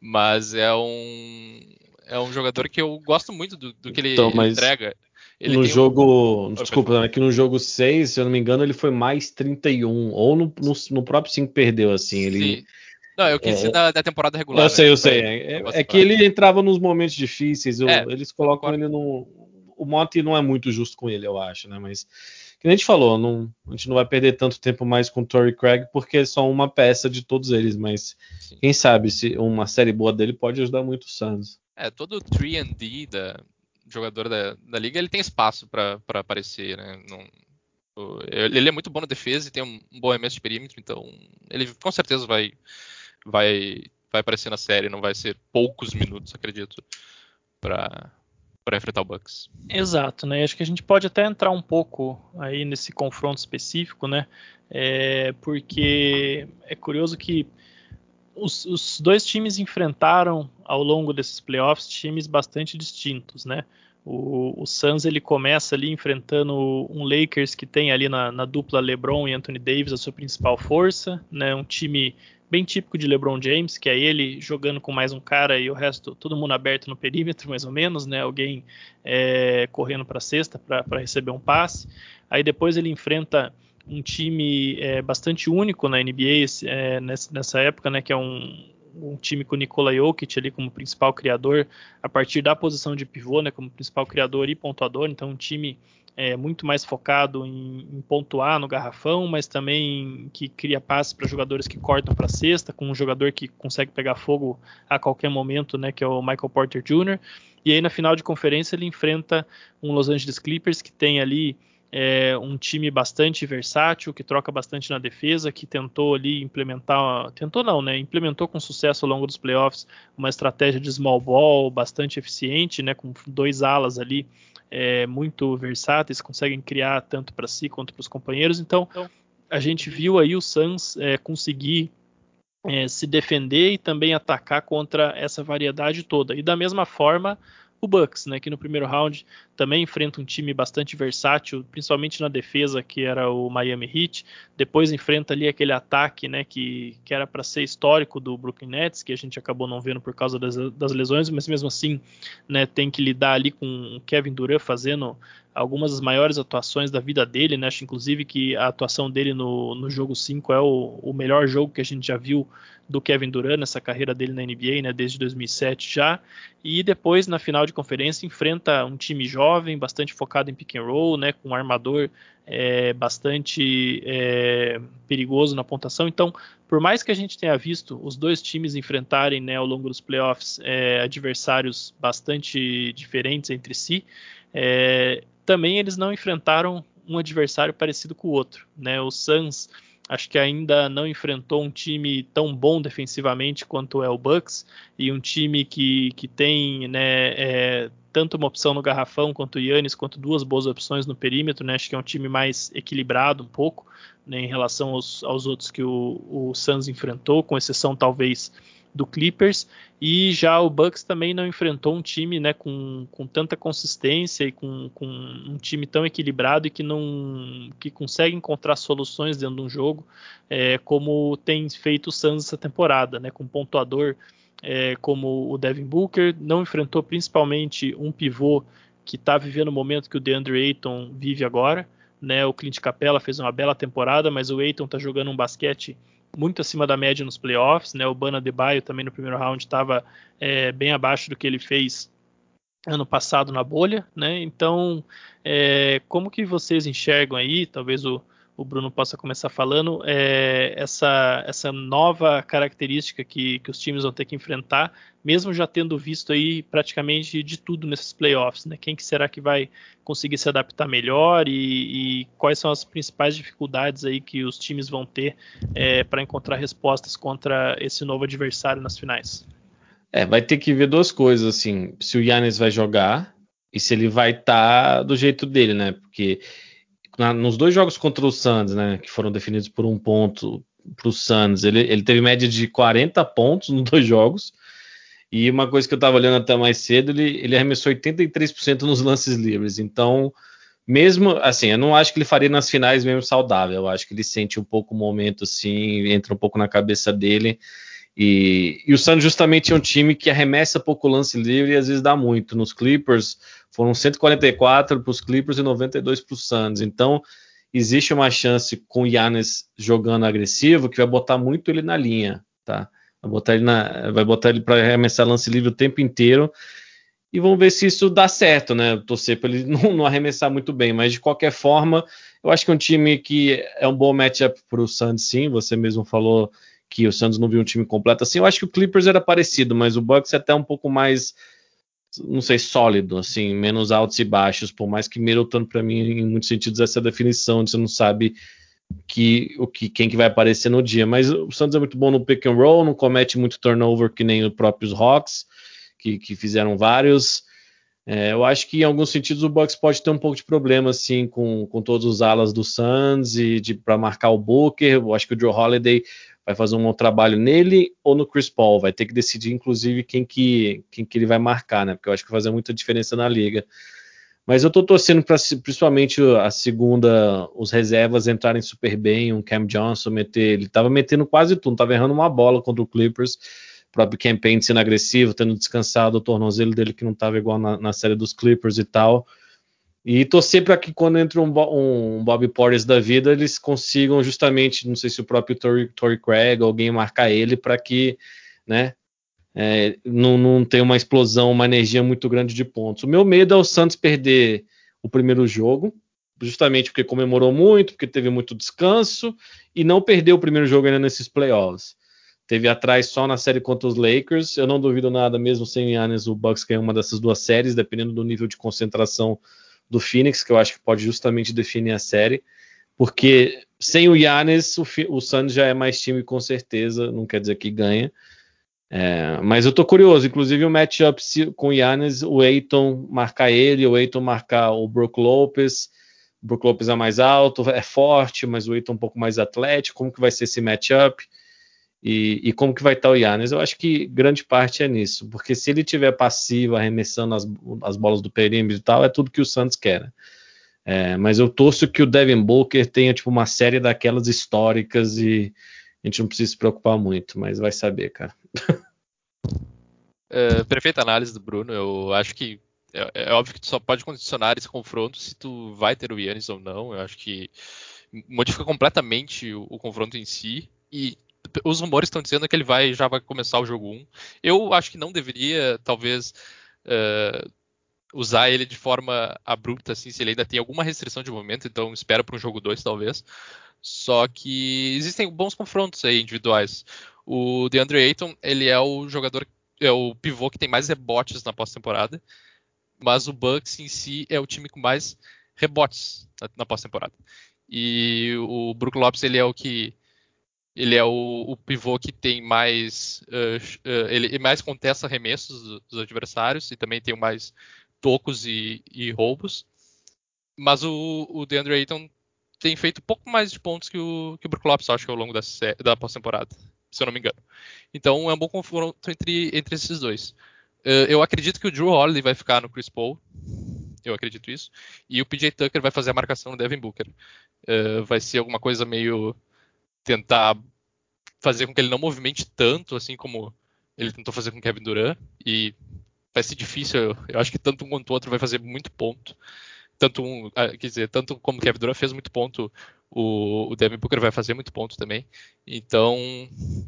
mas é um é um jogador que eu gosto muito do, do que ele então, entrega. Ele
no jogo. Um... Desculpa, é que no jogo 6, se eu não me engano, ele foi mais 31. Ou no, no, no próprio 5 perdeu, assim. Ele. Sim.
Não, eu quis é, da, da, temporada regular.
Eu sei, eu né? sei. É, é, é que ele entrava nos momentos difíceis. Eu, é, eles colocam ele no. O Monte não é muito justo com ele, eu acho, né? Mas. Que a gente falou, não, a gente não vai perder tanto tempo mais com o Torrey Craig, porque é só uma peça de todos eles. Mas Sim. quem sabe se uma série boa dele pode ajudar muito o Suns.
É, todo o 3D da, jogador da, da liga, ele tem espaço para aparecer, né? Não, ele é muito bom na defesa e tem um, bom MS de perímetro, então ele com certeza vai, vai, vai aparecer na série, não vai ser poucos minutos, acredito, para para enfrentar o Bucks.
Exato, né? Acho que a gente pode até entrar um pouco aí nesse confronto específico, né? É, porque é curioso que os, os, dois times enfrentaram ao longo desses playoffs times bastante distintos, né? O, o Suns ele começa ali enfrentando um Lakers que tem ali na, na, dupla LeBron e Anthony Davis a sua principal força, né? Um time bem típico de LeBron James, que é ele jogando com mais um cara e o resto todo mundo aberto no perímetro mais ou menos, né? Alguém é, correndo para a cesta para receber um passe. Aí depois ele enfrenta um time é, bastante único na NBA é, nessa, época, né? Que é um um time com o Nikola Jokic ali como principal criador, a partir da posição de pivô, né, como principal criador e pontuador, então um time é, muito mais focado em, em, pontuar no garrafão, mas também que cria passes para jogadores que cortam para a cesta, com um jogador que consegue pegar fogo a qualquer momento, né, que é o Michael Porter Jr. E aí na final de conferência ele enfrenta um Los Angeles Clippers que tem ali é um time bastante versátil, que troca bastante na defesa, que tentou ali implementar, tentou não, né? Implementou com sucesso ao longo dos playoffs uma estratégia de small ball bastante eficiente, né? Com dois alas ali é, muito versáteis, conseguem criar tanto para si quanto para os companheiros. Então, a gente viu aí o Suns é, conseguir é, se defender e também atacar contra essa variedade toda. E da mesma forma, o Bucks, né, que no primeiro round também enfrenta um time bastante versátil, principalmente na defesa, que era o Miami Heat. Depois enfrenta ali aquele ataque, né, que, que era para ser histórico do Brooklyn Nets, que a gente acabou não vendo por causa das, das lesões, mas mesmo assim, né, tem que lidar ali com o Kevin Durant fazendo algumas das maiores atuações da vida dele, né? Acho inclusive que a atuação dele no, no jogo 5 é o, o melhor jogo que a gente já viu do Kevin Durant nessa carreira dele na NBA, né? Desde 2007 já. E depois, na final de conferência, enfrenta um time jovem, bastante focado em pick and roll, né? Com um armador é, bastante é, perigoso na pontuação. Então, por mais que a gente tenha visto os dois times enfrentarem né, ao longo dos playoffs é, adversários bastante diferentes entre si, é, também eles não enfrentaram um adversário parecido com o outro. Né? O Suns acho que ainda não enfrentou um time tão bom defensivamente quanto é o Bucks e um time que, que tem né, é, tanto uma opção no garrafão quanto o Yannis, quanto duas boas opções no perímetro. Né? Acho que é um time mais equilibrado um pouco né, em relação aos, aos outros que o, o Suns enfrentou, com exceção talvez do Clippers e já o Bucks também não enfrentou um time né, com, com tanta consistência e com, com, um time tão equilibrado e que não que consegue encontrar soluções dentro de um jogo é, como tem feito o Suns essa temporada, né, com pontuador é, como o Devin Booker, não enfrentou principalmente um pivô que está vivendo o momento que o DeAndre Ayton vive agora. Né, o Clint Capella fez uma bela temporada, mas o Ayton está jogando um basquete muito acima da média nos playoffs, né? O Bana de Baio também no primeiro round estava é, bem abaixo do que ele fez ano passado na bolha, né? Então, é, como que vocês enxergam aí? Talvez o, o Bruno possa começar falando, é, essa, essa nova característica que, que os times vão ter que enfrentar, mesmo já tendo visto aí praticamente de tudo nesses playoffs, né? Quem que será que vai conseguir se adaptar melhor e, e quais são as principais dificuldades aí que os times vão ter é, para encontrar respostas contra esse novo adversário nas finais?
É, vai ter que ver duas coisas, assim, se o Yannis vai jogar e se ele vai estar tá do jeito dele, né? Porque na, nos dois jogos contra o Suns, né, que foram definidos por um ponto para o Suns, ele, ele teve média de 40 pontos nos dois jogos. E uma coisa que eu estava olhando até mais cedo, ele, ele arremessou 83% nos lances livres. Então, mesmo assim, eu não acho que ele faria nas finais mesmo saudável. Eu acho que ele sente um pouco o momento, assim, entra um pouco na cabeça dele. E, e o Suns justamente é um time que arremessa pouco lance livre e às vezes dá muito. Nos Clippers foram 144 para os Clippers e 92 para o Suns. Então existe uma chance com o Yannis jogando agressivo que vai botar muito ele na linha, tá? Vai botar ele na, vai botar ele para arremessar lance livre o tempo inteiro. E vamos ver se isso dá certo, né? Torcer para ele não, não, arremessar muito bem, mas de qualquer forma, eu acho que é um time que é um bom matchup para o Suns, sim. Você mesmo falou que o Santos não viu um time completo assim. Eu acho que o Clippers era parecido, mas o Bucks é até um pouco mais, não sei, sólido, assim, menos altos e baixos, por mais que Middleton, para mim, em muitos sentidos, essa é definição, você não sabe que, o que, quem que vai aparecer no dia. Mas o Santos é muito bom no pick and roll, não comete muito turnover que nem os próprios Hawks, que, que fizeram vários. É, eu acho que em alguns sentidos o Bucks pode ter um pouco de problema assim com, com todos os alas do Suns e para marcar o Booker. Eu acho que o Joe Holiday vai fazer um bom trabalho nele ou no Chris Paul. Vai ter que decidir, inclusive, quem que, quem que ele vai marcar, né? Porque eu acho que vai fazer muita diferença na liga. Mas eu tô torcendo para principalmente a segunda, os reservas entrarem super bem, um Cam Johnson meter, ele tava metendo quase tudo, tava errando uma bola contra o Clippers, o próprio campaign sendo agressivo, tendo descansado o tornozelo dele que não tava igual na, na série dos Clippers e tal. E torcer para que quando entra um, um Bob Porres da vida, eles consigam justamente, não sei se o próprio Tory, Craig, alguém marcar ele para que, né, é, não, não tenha uma explosão, uma energia muito grande de pontos. O meu medo é o Santos perder o primeiro jogo, justamente porque comemorou muito, porque teve muito descanso, e não perder o primeiro jogo ainda nesses playoffs. Teve atrás só na série contra os Lakers. Eu não duvido nada, mesmo sem Yannis, o Bucks ganhar uma dessas duas séries, dependendo do nível de concentração do Phoenix, que eu acho que pode justamente definir a série, porque sem o Yannis, o, o Suns já é mais time com certeza, não quer dizer que ganha. É, mas eu tô curioso, inclusive o matchup com o Yannis, o Eiton marcar ele, o Eiton marcar o Brook Lopes. O Brook Lopes é mais alto, é forte, mas o Eiton é um pouco mais atlético. Como que vai ser esse matchup? E, e, como que vai estar o Yannis? Eu acho que grande parte é nisso, porque se ele tiver passivo, arremessando as, as bolas do perímetro e tal, é tudo que o Santos quer. Né? É, mas eu torço que o Devin Booker tenha tipo uma série daquelas históricas e a gente não precisa se preocupar muito, mas vai saber, cara.
É, perfeita análise do Bruno. Eu acho que é, é, óbvio que tu só pode condicionar esse confronto se tu vai ter o Yannis ou não. Eu acho que modifica completamente o, o confronto em si. E os rumores estão dizendo que ele vai já vai começar o jogo 1. Eu acho que não deveria, talvez, uh, usar ele de forma abrupta, assim, se ele ainda tem alguma restrição de movimento, então espera para um jogo 2, talvez. Só que existem bons confrontos aí individuais. O DeAndre Ayton, ele é o jogador, é o pivô que tem mais rebotes na pós-temporada, mas o Bucks em si é o time com mais rebotes na, na pós-temporada. E o Brook Lopes, ele é o que ele é o, o pivô que tem mais. Uh, uh, ele mais contesta arremessos dos, dos, adversários e também tem mais tocos e, e roubos. Mas o, o DeAndre Ayton tem feito pouco mais de pontos que o, que o Brook Lopes, acho que ao longo da, da pós-temporada, se eu não me engano. Então é um bom confronto entre, entre esses dois. Uh, eu acredito que o Drew Holiday vai ficar no Chris Paul. Eu acredito isso. E o PJ Tucker vai fazer a marcação no Devin Booker. vai ser alguma coisa meio tentar fazer com que ele não movimente tanto, assim como ele tentou fazer com o Kevin Durant. E vai ser difícil. Eu, eu acho que tanto um quanto o outro vai fazer muito ponto. Tanto um, ah, quer dizer, tanto como o Kevin Durant fez muito ponto, o, o Devin Booker vai fazer muito ponto também. Então,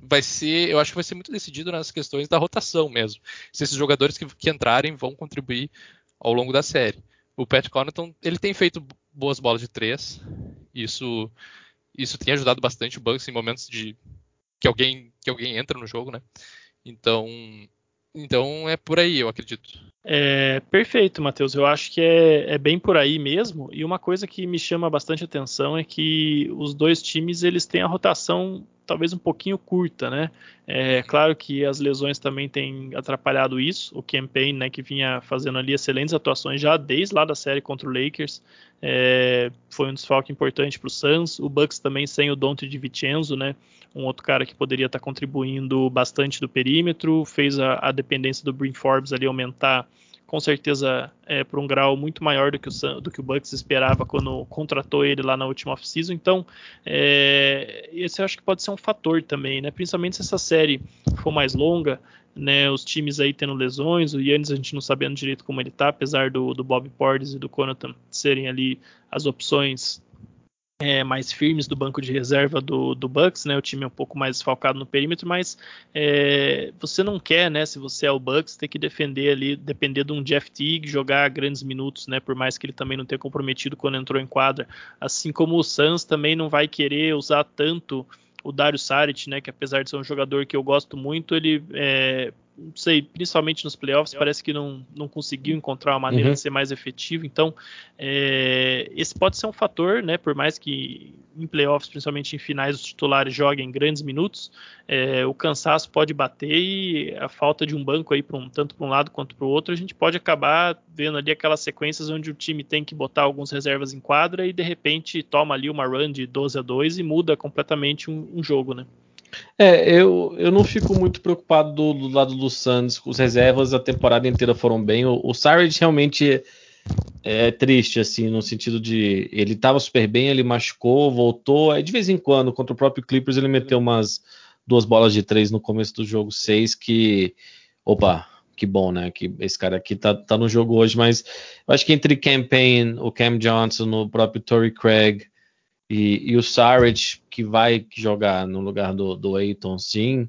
vai ser, eu acho que vai ser muito decidido nas questões da rotação mesmo. Se esses jogadores que, que entrarem vão contribuir ao longo da série. O Pat Connaughton, ele tem feito boas bolas de três. Isso isso tem ajudado bastante o Bucks em momentos de que alguém que alguém entra no jogo, né? Então, então é por aí, eu acredito.
É, perfeito, Matheus. Eu acho que é, é, bem por aí mesmo. E uma coisa que me chama bastante atenção é que os dois times eles têm a rotação talvez um pouquinho curta, né? É claro que as lesões também têm atrapalhado isso. O campaign, né, que vinha fazendo ali excelentes atuações já desde lá da série contra o Lakers, é, foi um desfalque importante para o Suns. O Bucks também sem o Dante de Vincenzo, né? Um outro cara que poderia estar tá contribuindo bastante do perímetro, fez a, a dependência do Brin Forbes ali aumentar com certeza é, por um grau muito maior do que o, do que o Bucks esperava quando contratou ele lá na última off-season. Então, é, esse eu acho que pode ser um fator também, né? Principalmente se essa série for mais longa, né? Os times aí tendo lesões, o Yannis a gente não sabendo direito como ele tá, apesar do, do Bob Portis e do Connaughton serem ali as opções é, mais firmes do banco de reserva do, do Bucks, né? O time é um pouco mais focado no perímetro, mas é, você não quer, né? Se você é o Bucks, ter que defender ali, depender de um Jeff Teague jogar grandes minutos, né? Por mais que ele também não tenha comprometido quando entrou em quadra, assim como o Suns também não vai querer usar tanto o Dario Saric, né? Que apesar de ser um jogador que eu gosto muito, ele é, não sei, principalmente nos playoffs, parece que não, não conseguiu encontrar uma maneira uhum. de ser mais efetivo. Então, é, esse pode ser um fator, né? Por mais que em playoffs, principalmente em finais, os titulares joguem grandes minutos, é, o cansaço pode bater e a falta de um banco aí, um, tanto para um lado quanto para o outro, a gente pode acabar vendo ali aquelas sequências onde o time tem que botar alguns reservas em quadra e de repente toma ali uma run de 12 a 2 e muda completamente um, um jogo, né?
É, eu, eu não fico muito preocupado do, do lado do Suns. Os reservas a temporada inteira foram bem. O, o Sarge realmente é, triste, assim, no sentido de ele estava super bem, ele machucou, voltou. Aí de vez em quando, contra o próprio Clippers, ele meteu umas duas bolas de três no começo do jogo seis que. Opa, que bom, né? Que esse cara aqui tá, tá no jogo hoje, mas eu acho que entre Campaign, o Cam Johnson, o próprio Torrey Craig e, e o Sarge, que vai jogar no lugar do, do Aiton, sim.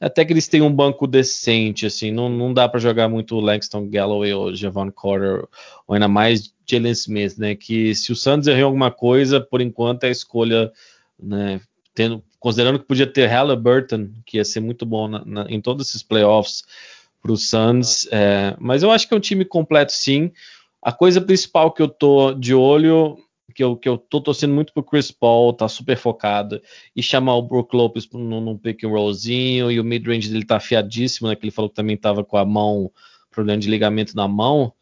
Até que eles têm um banco decente, assim, não, não dá para jogar muito o Langston Galloway ou Javon Carter, ou ainda mais Jalen Smith, né? Que se o Santos errou alguma coisa, por enquanto é a escolha, né? Tendo, considerando que podia ter Halliburton, que ia ser muito bom na, na, em todos esses playoffs para o Suns, é, mas eu acho que é um time completo, sim. A coisa principal que eu tô de olho que eu, que eu tô torcendo muito pro Chris Paul, tá super focado, e chamar o Brook Lopes num, num pick and rollzinho, e o mid-range dele tá afiadíssimo, né, que ele falou que também tava com a mão, problema de ligamento na mão,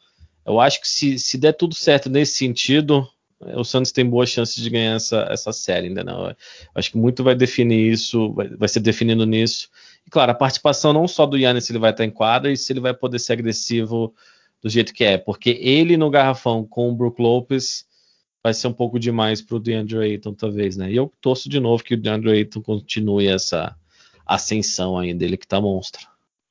eu acho que se, se der tudo certo nesse sentido, o Santos tem boas chances de ganhar essa, essa série, ainda não. Eu acho que muito vai definir isso, vai, vai ser definido nisso. E claro, a participação não só do Yannis se ele vai estar em quadra, e se ele vai poder ser agressivo do jeito que é, porque ele no garrafão com o Brook Lopes vai ser um pouco demais para o DeAndre Ayton, talvez, né? E eu torço de novo que o DeAndre Ayton continue essa ascensão aí dele que tá monstro.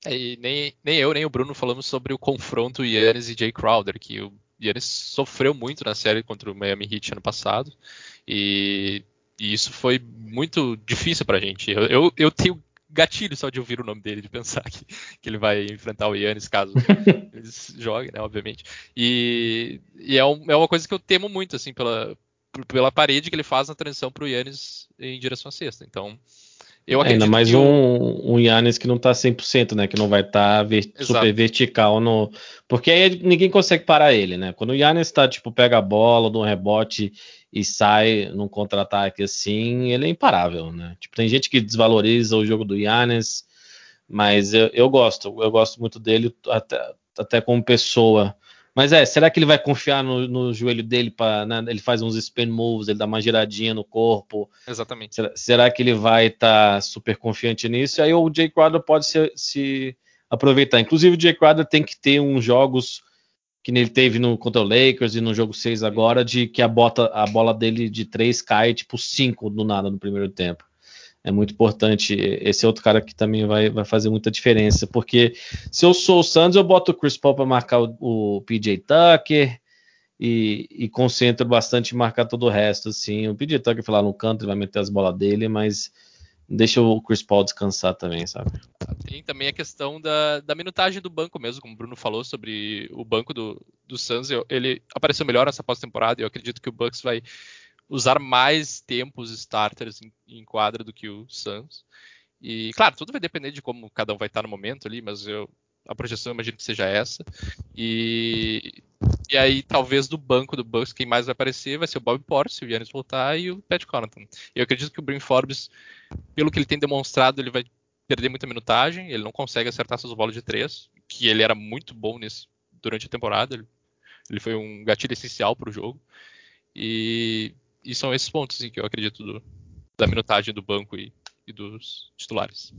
É, e nem, nem eu, nem o Bruno falamos sobre o confronto Yannis e Jay Crowder, que o Yannis sofreu muito na série contra o Miami Heat ano passado, e, e isso foi muito difícil pra gente. Eu, eu, eu tenho gatilho só de ouvir o nome dele, de pensar que, que ele vai enfrentar o Yannis caso eles joguem, né, obviamente. E, e é, um, é, uma coisa que eu temo muito, assim, pela, pela parede que ele faz na transição para o Yannis em direção à cesta. Então,
eu Ainda mais um, um Yannis que não tá 100%, né? Que não vai estar tá ver, super vertical no. Porque aí ninguém consegue parar ele, né? Quando o Yannis tá, tipo, pega a bola, dá um rebote e sai num contra-ataque assim, ele é imparável, né? Tipo, tem gente que desvaloriza o jogo do Yannis, mas eu, eu gosto, eu gosto muito dele até, até como pessoa. Mas é, será que ele vai confiar no, no joelho dele para né, ele faz uns spin moves, ele dá uma giradinha no corpo?
Exatamente.
Será, será que ele vai estar tá super confiante nisso? Aí o Jay Crowder pode se, se, aproveitar. Inclusive o Jay Crowder tem que ter uns jogos que ele teve no contra o Lakers e no jogo 6 agora, de que a, bota, a bola dele de 3 cai tipo 5 do nada no primeiro tempo. É muito importante. Esse outro cara que também vai, vai fazer muita diferença. Porque se eu sou o Santos, eu boto o Chris Paul para marcar o, o, PJ Tucker e, e, concentro bastante em marcar todo o resto. Assim. O PJ Tucker foi lá no canto, ele vai meter as bolas dele, mas deixa o Chris Paul descansar também, sabe?
Tem também a questão da, da minutagem do banco mesmo, como o Bruno falou sobre o banco do, do Suns. ele apareceu melhor nessa pós-temporada e eu acredito que o Bucks vai usar mais tempos starters em, em quadra do que o Suns. E, claro, tudo vai depender de como cada um vai estar no momento ali, mas eu, a projeção eu imagino que seja essa. E, e aí, talvez do banco do Bucks, quem mais vai aparecer vai ser o Bob Porter, se o Yannis voltar, e o Pat Connaughton. Eu acredito que o Brim Forbes, pelo que ele tem demonstrado, ele vai perder muita minutagem, ele não consegue acertar suas bolas de três, que ele era muito bom nisso durante a temporada, ele, ele foi um gatilho essencial para o jogo. E, e, são esses pontos assim, que eu acredito do, da minutagem do banco e, e dos titulares.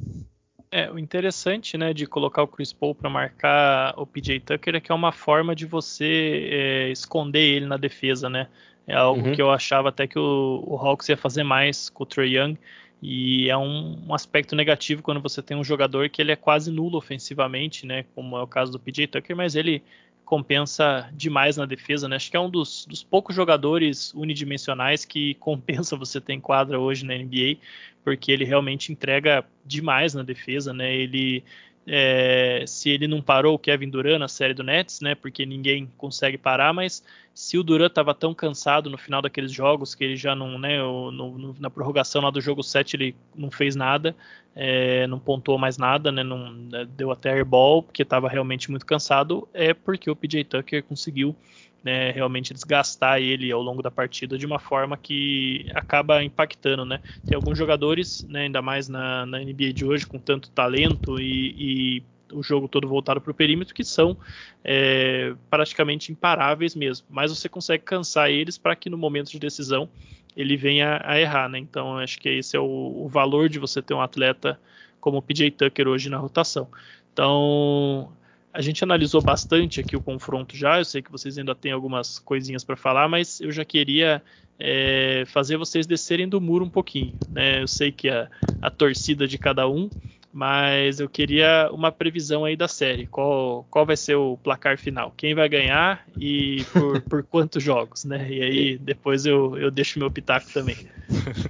É, o interessante, né, de colocar o Chris Paul para marcar o PJ Tucker é que é uma forma de você é, esconder ele na defesa, né? É algo uhum. que eu achava até que o, o Hawks ia fazer mais com o Trey Young. E é um, um, aspecto negativo quando você tem um jogador que ele é quase nulo ofensivamente, né? Como é o caso do PJ Tucker, mas ele compensa demais na defesa, né? Acho que é um dos, dos, poucos jogadores unidimensionais que compensa você ter em quadra hoje na NBA, porque ele realmente entrega demais na defesa, né? Ele é, se ele não parou o Kevin Durant na série do Nets, né? Porque ninguém consegue parar, mas se o Durant estava tão cansado no final daqueles jogos que ele já não, né? No, no, na prorrogação lá do jogo 7 ele não fez nada, é, não pontuou mais nada, né? Não né, deu até airball porque estava realmente muito cansado, é porque o PJ Tucker conseguiu né, realmente desgastar ele ao longo da partida de uma forma que acaba impactando, né? Tem alguns jogadores, né, ainda mais na, na NBA de hoje, com tanto talento e, e o jogo todo voltado para o perímetro, que são é, praticamente imparáveis mesmo. Mas você consegue cansar eles para que no momento de decisão ele venha a errar, né? Então acho que esse é o, o valor de você ter um atleta como o PJ Tucker hoje na rotação. Então a gente analisou bastante aqui o confronto já. Eu sei que vocês ainda têm algumas coisinhas para falar, mas eu já queria é, fazer vocês descerem do muro um pouquinho. Né? Eu sei que a, a torcida de cada um mas eu queria uma previsão aí da série. Qual, qual vai ser o placar final? Quem vai ganhar e por, por quantos jogos, né? E aí depois eu, eu deixo meu pitaco também.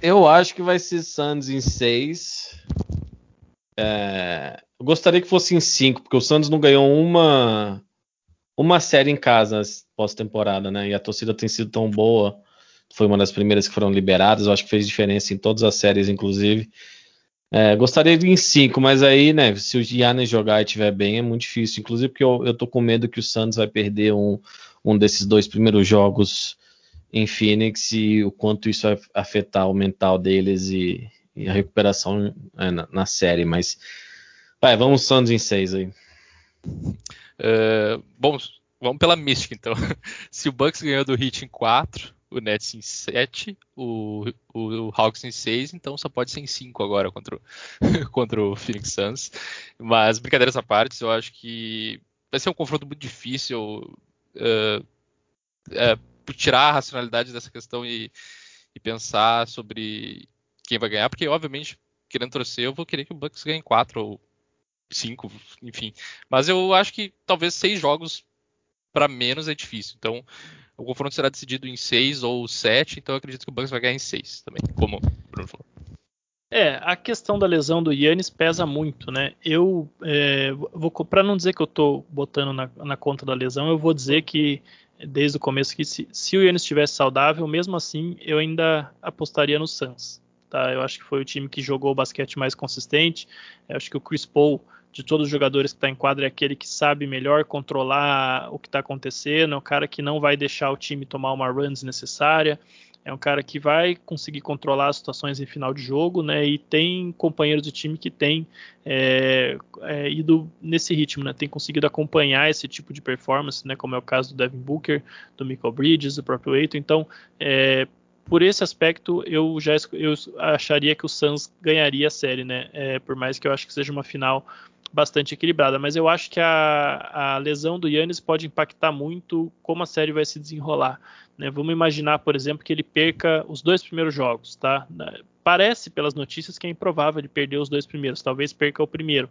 Eu acho que vai ser Suns em 6. É, eu gostaria que fosse em 5, porque o Santos não ganhou uma uma série em casa pós-temporada, né? E a torcida tem sido tão boa. Foi uma das primeiras que foram liberadas. Eu acho que fez diferença em todas as séries, inclusive. É, gostaria de ir em 5, mas aí, né, se o Giannis jogar e estiver bem, é muito difícil. Inclusive porque eu, eu tô com medo que o Santos vai perder um, um desses dois primeiros jogos em Phoenix e o quanto isso vai afetar o mental deles e, e a recuperação é, na, na, série. Mas, vai, vamos Santos em 6 aí.
Uh, bom, vamos pela mística então. se o Bucks ganhou do Heat em 4, o Nets em 7, o, o, o, Hawks em 6, então só pode ser em 5 agora contra o, contra o Phoenix Suns. Mas, brincadeiras à parte, eu acho que vai ser um confronto muito difícil uh, uh, tirar a racionalidade dessa questão e, e, pensar sobre quem vai ganhar, porque, obviamente, querendo torcer, eu vou querer que o Bucks ganhe 4 ou 5, enfim. Mas eu acho que talvez 6 jogos para menos é difícil. Então, o confronto será decidido em 6 ou 7, então eu acredito que o Bucks vai ganhar em 6 também, como o Bruno falou.
É, a questão da lesão do Yannis pesa muito, né? Eu é, vou para não dizer que eu tô botando na, na, conta da lesão, eu vou dizer que desde o começo que se, se o Yannis estivesse saudável, mesmo assim, eu ainda apostaria no Suns. Tá? Eu acho que foi o time que jogou o basquete mais consistente. Eu acho que o Chris Paul de todos os jogadores que está em quadra é aquele que sabe melhor controlar o que está acontecendo, é um cara que não vai deixar o time tomar uma run desnecessária, é um cara que vai conseguir controlar as situações em final de jogo, né? E tem companheiros de time que tem é, é, ido nesse ritmo, né? Tem conseguido acompanhar esse tipo de performance, né? Como é o caso do Devin Booker, do Michael Bridges, do próprio Eito. Então, é, por esse aspecto, eu já eu acharia que o Suns ganharia a série, né? É, por mais que eu acho que seja uma final bastante equilibrada, mas eu acho que a, a lesão do Yannis pode impactar muito como a série vai se desenrolar. Né? Vamos imaginar, por exemplo, que ele perca os dois primeiros jogos, tá? Parece pelas notícias que é improvável ele perder os dois primeiros, talvez perca o primeiro.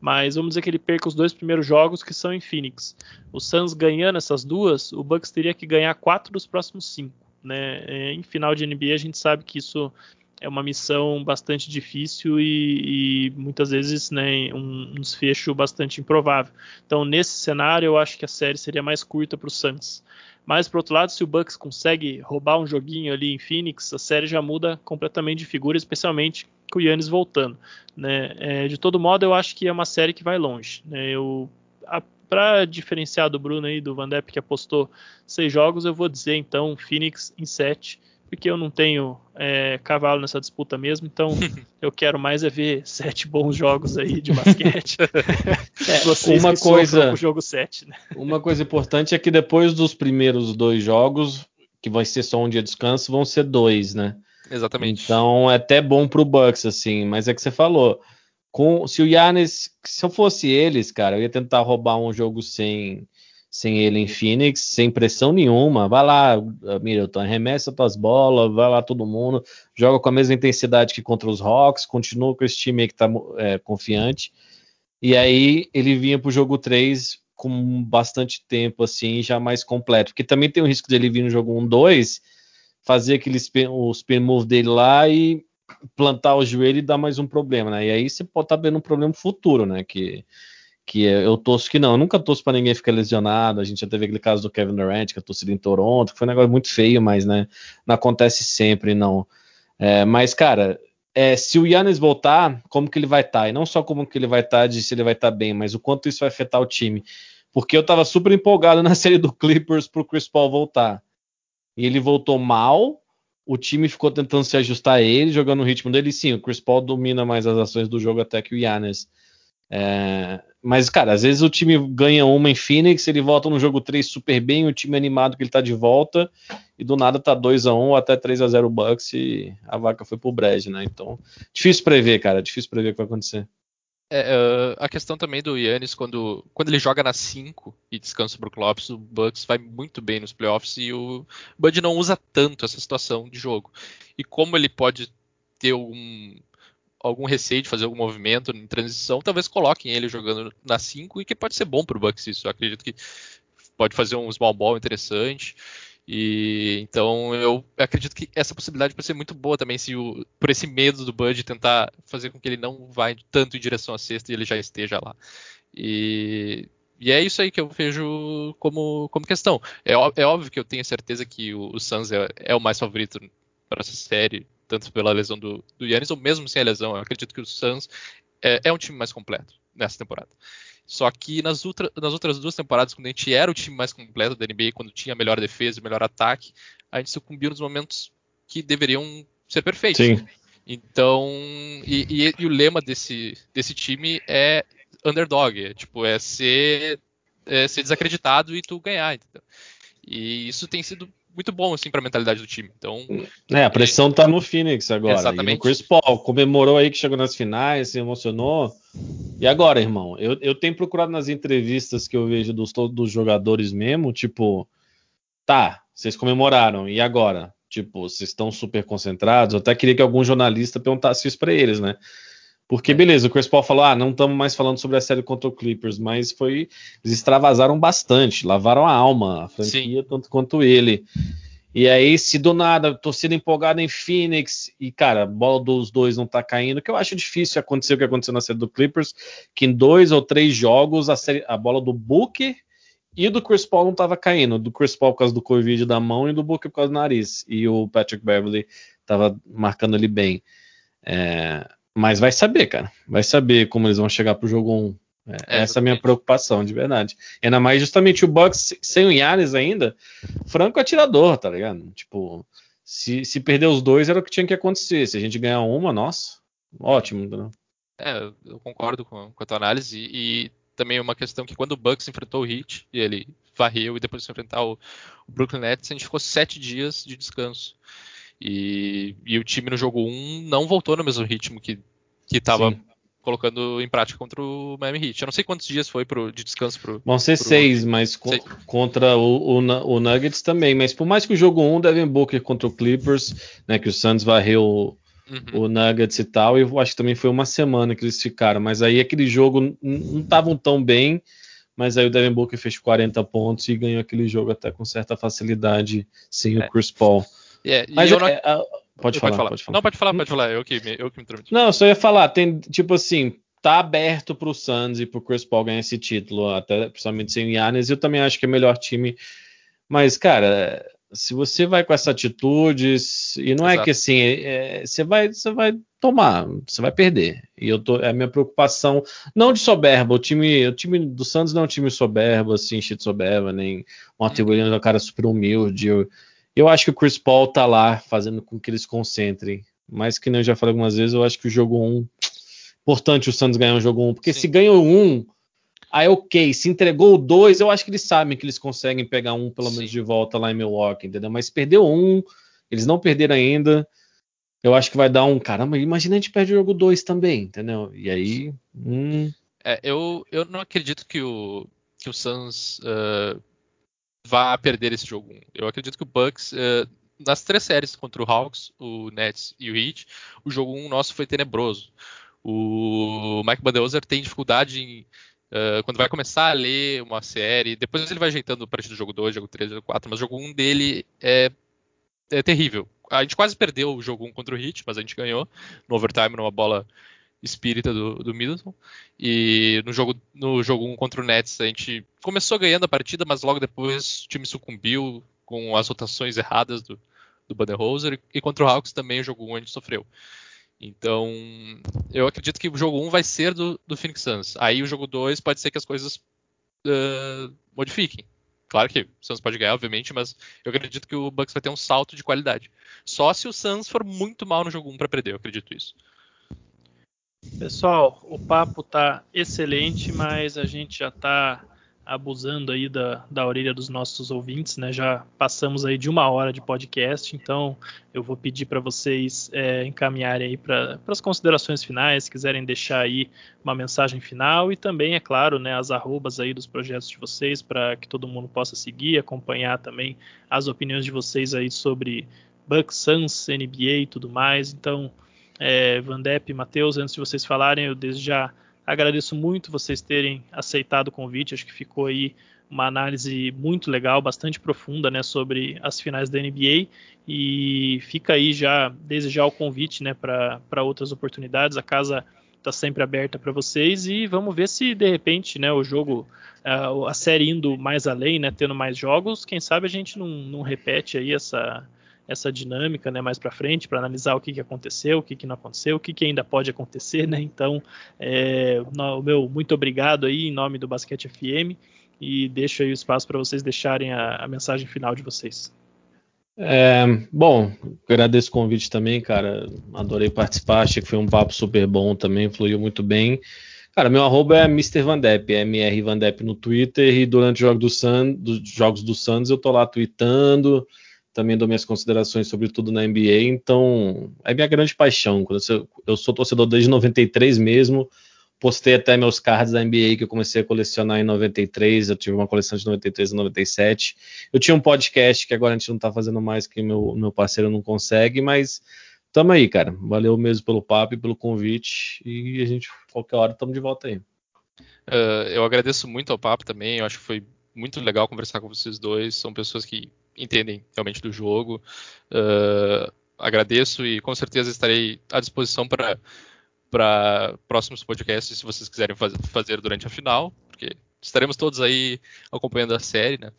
Mas vamos dizer que ele perca os dois primeiros jogos que são em Phoenix. O Suns ganhando essas duas, o Bucks teria que ganhar quatro dos próximos cinco. Né? É, em final de NBA a gente sabe que isso é uma missão bastante difícil e, e muitas vezes né, um, um, desfecho bastante improvável. Então, nesse cenário, eu acho que a série seria mais curta para o Suns. Mas, por outro lado, se o Bucks consegue roubar um joguinho ali em Phoenix, a série já muda completamente de figura, especialmente com o Yannis voltando. Né? É, de todo modo, eu acho que é uma série que vai longe. Né? Eu, para diferenciar do Bruno e do Van Depp, que apostou seis jogos, eu vou dizer então Phoenix em sete porque eu não tenho é, cavalo nessa disputa mesmo, então eu quero mais é ver sete bons jogos aí de basquete.
é, uma coisa,
o jogo 7, né?
Uma coisa importante é que depois dos primeiros dois jogos, que vai ser só um dia de descanso, vão ser dois, né?
Exatamente.
Então é até bom pro Bucks, assim, mas é que você falou. Com, se o Yannis, se eu fosse eles, cara, eu ia tentar roubar um jogo sem sem ele em Phoenix, sem pressão nenhuma. Vai lá, Middleton, arremessa tuas bolas, vai lá todo mundo, joga com a mesma intensidade que contra os Hawks, continua com esse time aí que tá é, confiante. E aí ele vinha pro jogo 3 com bastante tempo, assim, já mais completo. Porque também tem o risco dele vir no jogo 1-2, fazer aquele spin, o spin move dele lá e plantar o joelho e dar mais um problema, né? E aí você pode estar tá vendo um problema futuro, né? Que que eu torço que não. Eu nunca torço para ninguém ficar lesionado. A gente já teve aquele caso do Kevin Durant, que é torcida em Toronto, que foi um negócio muito feio, mas né, não acontece sempre, não. É, mas, cara, é, se o Yannis voltar, como que ele vai estar? Tá? E não só como que ele vai estar, tá, de se ele vai estar tá bem, mas o quanto isso vai afetar o time. Porque eu tava super empolgado na série do Clippers pro Chris Paul voltar. E ele voltou mal, o time ficou tentando se ajustar a ele, jogando no ritmo dele. sim, o Chris Paul domina mais as ações do jogo até que o Yannis. É, mas, cara, às vezes o time ganha uma em Phoenix, ele volta no jogo 3 super bem, o time animado que ele tá de volta, e do nada tá 2 a 1 ou até 3 a 0 Bucks e a vaca foi pro bread, né? Então, difícil prever, cara, difícil prever o que vai acontecer.
É, uh, a questão também do Yannis, quando, quando ele joga na 5 e descansa pro Klops, o Bucks vai muito bem nos playoffs e o Bud não usa tanto essa situação de jogo. E como ele pode ter algum, algum receio de fazer algum movimento em transição, talvez coloquem ele jogando na 5 e que pode ser bom pro Bucks isso. Eu acredito que pode fazer um small ball interessante. E então eu acredito que essa possibilidade pode ser muito boa também, se o, por esse medo do Bud tentar fazer com que ele não vá tanto em direção à cesta e ele já esteja lá. E, e é isso aí que eu vejo como, como questão. É, é óbvio que eu tenho certeza que o, o Suns é, é o mais favorito para essa série, tanto pela lesão do, do Yannis ou mesmo sem a lesão. Eu acredito que o Suns é, é um time mais completo nessa temporada. Só que nas, ultra, nas, outras duas temporadas, quando a gente era o time mais completo da NBA, quando tinha melhor defesa e melhor ataque, a gente sucumbiu nos momentos que deveriam ser perfeitos.
Sim.
Então, e, e, e, o lema desse, desse time é underdog, é, tipo, é ser, é ser desacreditado e tu ganhar, entendeu? E isso tem sido muito bom assim para a mentalidade do time. Então,
é, a pressão está no Phoenix agora.
Exatamente.
E no Chris Paul comemorou aí que chegou nas finais, se emocionou. E agora, irmão, eu, eu tenho procurado nas entrevistas que eu vejo dos dos jogadores mesmo, tipo, tá, vocês comemoraram, e agora? Tipo, vocês estão super concentrados? Eu até queria que algum jornalista perguntasse isso para eles, né? Porque, beleza, o Chris Paul falou: ah, não estamos mais falando sobre a série contra o Clippers, mas foi. Eles extravasaram bastante, lavaram a alma, a franquia, Sim. tanto quanto ele. E aí, se do nada, torcida empolgada em Phoenix, e cara, a bola dos dois não tá caindo, que eu acho difícil acontecer o que aconteceu na série do Clippers, que em dois ou três jogos a, série, a bola do Booker e do Chris Paul não tava caindo. Do Chris Paul por causa do Covid da mão e do Booker por causa do nariz. E o Patrick Beverly tava marcando ele bem. É, mas vai saber, cara. Vai saber como eles vão chegar pro jogo 1. É, essa é a minha preocupação, de verdade. Ainda mais justamente o Bucks sem o Yannis ainda, franco atirador, tá ligado? Tipo, se, se perder os dois era o que tinha que acontecer. Se a gente ganhar uma, nossa, ótimo, entendeu?
É, eu concordo com, com a tua análise e, e também uma questão que quando o Bucks enfrentou o Heat, e ele varreu e depois de enfrentar o, o Brooklyn Nets, a gente ficou sete dias de descanso. E, e o time no jogo 1 não voltou no mesmo ritmo que estava colocando em prática contra o Miami Heat. Eu não sei quantos dias foi pro, de descanso pro.
Vão ser pro... seis, mas co seis. contra o, o, o, Nuggets também. Mas por mais que o jogo 1 um, Devin Booker contra o Clippers, né, que o Suns varreu uhum. o Nuggets e tal, eu acho que também foi uma semana que eles ficaram. Mas aí aquele jogo não estavam tão bem. Mas aí o Devin Booker fez 40 pontos e ganhou aquele jogo até com certa facilidade sem é. o Chris Paul.
É,
Mas
eu não...
é, pode, falar, pode, falar,
pode falar. Não, pode falar, pode falar. Eu que me, eu que me
intrometi. Não, só ia falar. Tem, tipo assim, tá aberto pro Suns e pro Chris Paul ganhar esse título, até principalmente sem o Yannis. Eu também acho que é o melhor time. Mas, cara, se você vai com essa atitude, e não Exato. é que assim, é, você, vai, você vai tomar, você vai perder. E eu tô, é a minha preocupação, não de soberba, o time, o time do Santos não é um time soberbo, assim, cheio de soberba, nem o Monty uhum. Williams é um cara super humilde. Eu, eu acho que o Chris Paul tá lá fazendo com que eles concentrem. Mas que nem eu já falei algumas vezes, eu acho que o jogo 1. Importante o Santos ganhar o jogo 1. Porque Sim. se ganha o 1, aí ok. Se entregou o 2, eu acho que eles sabem que eles conseguem pegar um pelo menos de volta lá em Milwaukee, entendeu? Mas perdeu um, eles não perderam ainda. Eu acho que vai dar um. Caramba, imagina a gente perde o jogo 2 também, entendeu? E aí. Hum...
É, eu, eu não acredito que o, que o Suns uh, vá perder esse jogo. Eu acredito que o Bucks, uh, nas três séries contra o Hawks, o Nets e o Heat, o jogo 1 nosso foi tenebroso. O Mike Budenholzer tem dificuldade em, uh, quando vai começar a ler uma série, depois ele vai ajeitando a partir do jogo 2, jogo 3, jogo 4, mas o jogo 1 dele é, é terrível. A gente quase perdeu o jogo 1 contra o Heat, mas a gente ganhou no overtime numa bola espírita do, do Middleton. E no jogo, no jogo 1 contra o Nets, a gente começou ganhando a partida, mas logo depois o time sucumbiu com as rotações erradas do, do Budenholzer. E contra o Hawks também o jogo 1 a gente sofreu. Então, eu acredito que o jogo 1 vai ser do, do Phoenix Suns. Aí o jogo 2 pode ser que as coisas uh, modifiquem. Claro que o Suns pode ganhar, obviamente, mas eu acredito que o Bucks vai ter um salto de qualidade. Só se o Suns for muito mal no jogo 1 para perder, eu acredito isso.
Pessoal, o papo tá excelente, mas a gente já tá abusando aí da, da orelha dos nossos ouvintes, né? Já passamos aí de uma hora de podcast, então eu vou pedir para vocês é, encaminharem aí para as considerações finais, se quiserem deixar aí uma mensagem final e também, é claro, né, as arrobas aí dos projetos de vocês para que todo mundo possa seguir, acompanhar também as opiniões de vocês aí sobre Bucks, Suns, NBA e tudo mais. Então, é, Vandep, Matheus, antes de vocês falarem, eu desde já Agradeço muito vocês terem aceitado o convite. Acho que ficou aí uma análise muito legal, bastante profunda, né, sobre as finais da NBA. E fica aí já, desde já, o convite, né, para outras oportunidades. A casa está sempre aberta para vocês e vamos ver se de repente, né, o jogo, a, a série indo mais além, né, tendo mais jogos, quem sabe a gente não, não repete aí essa essa dinâmica né, mais para frente, para analisar o que, que aconteceu, o que, que não aconteceu, o que, que ainda pode acontecer. Né? Então, é, o meu muito obrigado aí em nome do Basquete FM e deixo aí o espaço para vocês deixarem a, a, mensagem final de vocês.
É, bom, agradeço o convite também, cara. Adorei participar, achei que foi um papo super bom também, fluiu muito bem. Cara, meu arroba é Mr. Vandep, MR Vandep no Twitter e durante os jogos do, Sun, dos jogos do Suns eu tô lá tweetando, também dou minhas considerações sobre tudo na NBA, então é minha grande paixão. Eu, sou torcedor desde 93 mesmo, postei até meus cards da NBA que eu comecei a colecionar em 93, eu tive uma coleção de 93 e 97. Eu tinha um podcast que agora a gente não tá fazendo mais, que meu, meu parceiro não consegue, mas tamo aí, cara. Valeu mesmo pelo papo e pelo convite, e a gente, qualquer hora, estamos de volta aí.
Uh, eu agradeço muito ao papo também, eu acho que foi muito legal conversar com vocês dois, são pessoas que entendem realmente do jogo. Uh, agradeço e com certeza estarei à disposição para próximos podcasts, se vocês quiserem faz, fazer durante a final, porque estaremos todos aí acompanhando a série, né?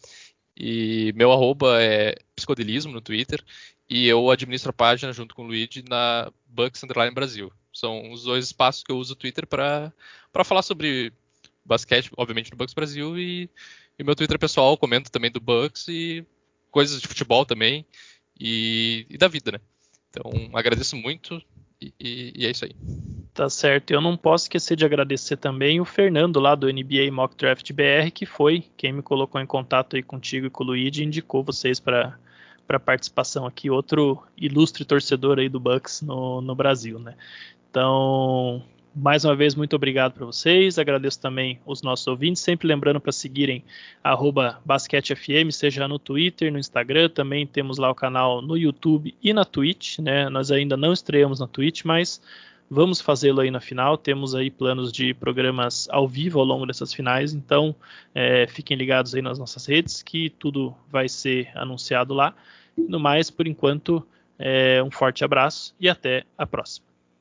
E meu arroba é psicodelismo no Twitter e eu administro a página junto com o Luigi na Bucks Underline Brasil. São os dois espaços que eu uso o Twitter para falar sobre basquete, obviamente, no Bucks Brasil e, e meu Twitter pessoal, comento também do Bucks e coisas de futebol também e, e da vida, né? Então, agradeço muito e, e, e, é isso aí.
Tá certo. Eu não posso esquecer de agradecer também o Fernando lá do NBA Mock Draft BR, que foi quem me colocou em contato aí contigo e com o Luigi e indicou vocês para para participação aqui, outro ilustre torcedor aí do Bucks no, no Brasil, né? Então, mais uma vez, muito obrigado para vocês. Agradeço também os nossos ouvintes. Sempre lembrando para seguirem basquetefm, seja no Twitter, no Instagram. Também temos lá o canal no YouTube e na Twitch. Né? Nós ainda não estreamos na Twitch, mas vamos fazê-lo aí na final. Temos aí planos de programas ao vivo ao longo dessas finais. Então, é, fiquem ligados aí nas nossas redes, que tudo vai ser anunciado lá. No mais, por enquanto, é, um forte abraço e até a próxima.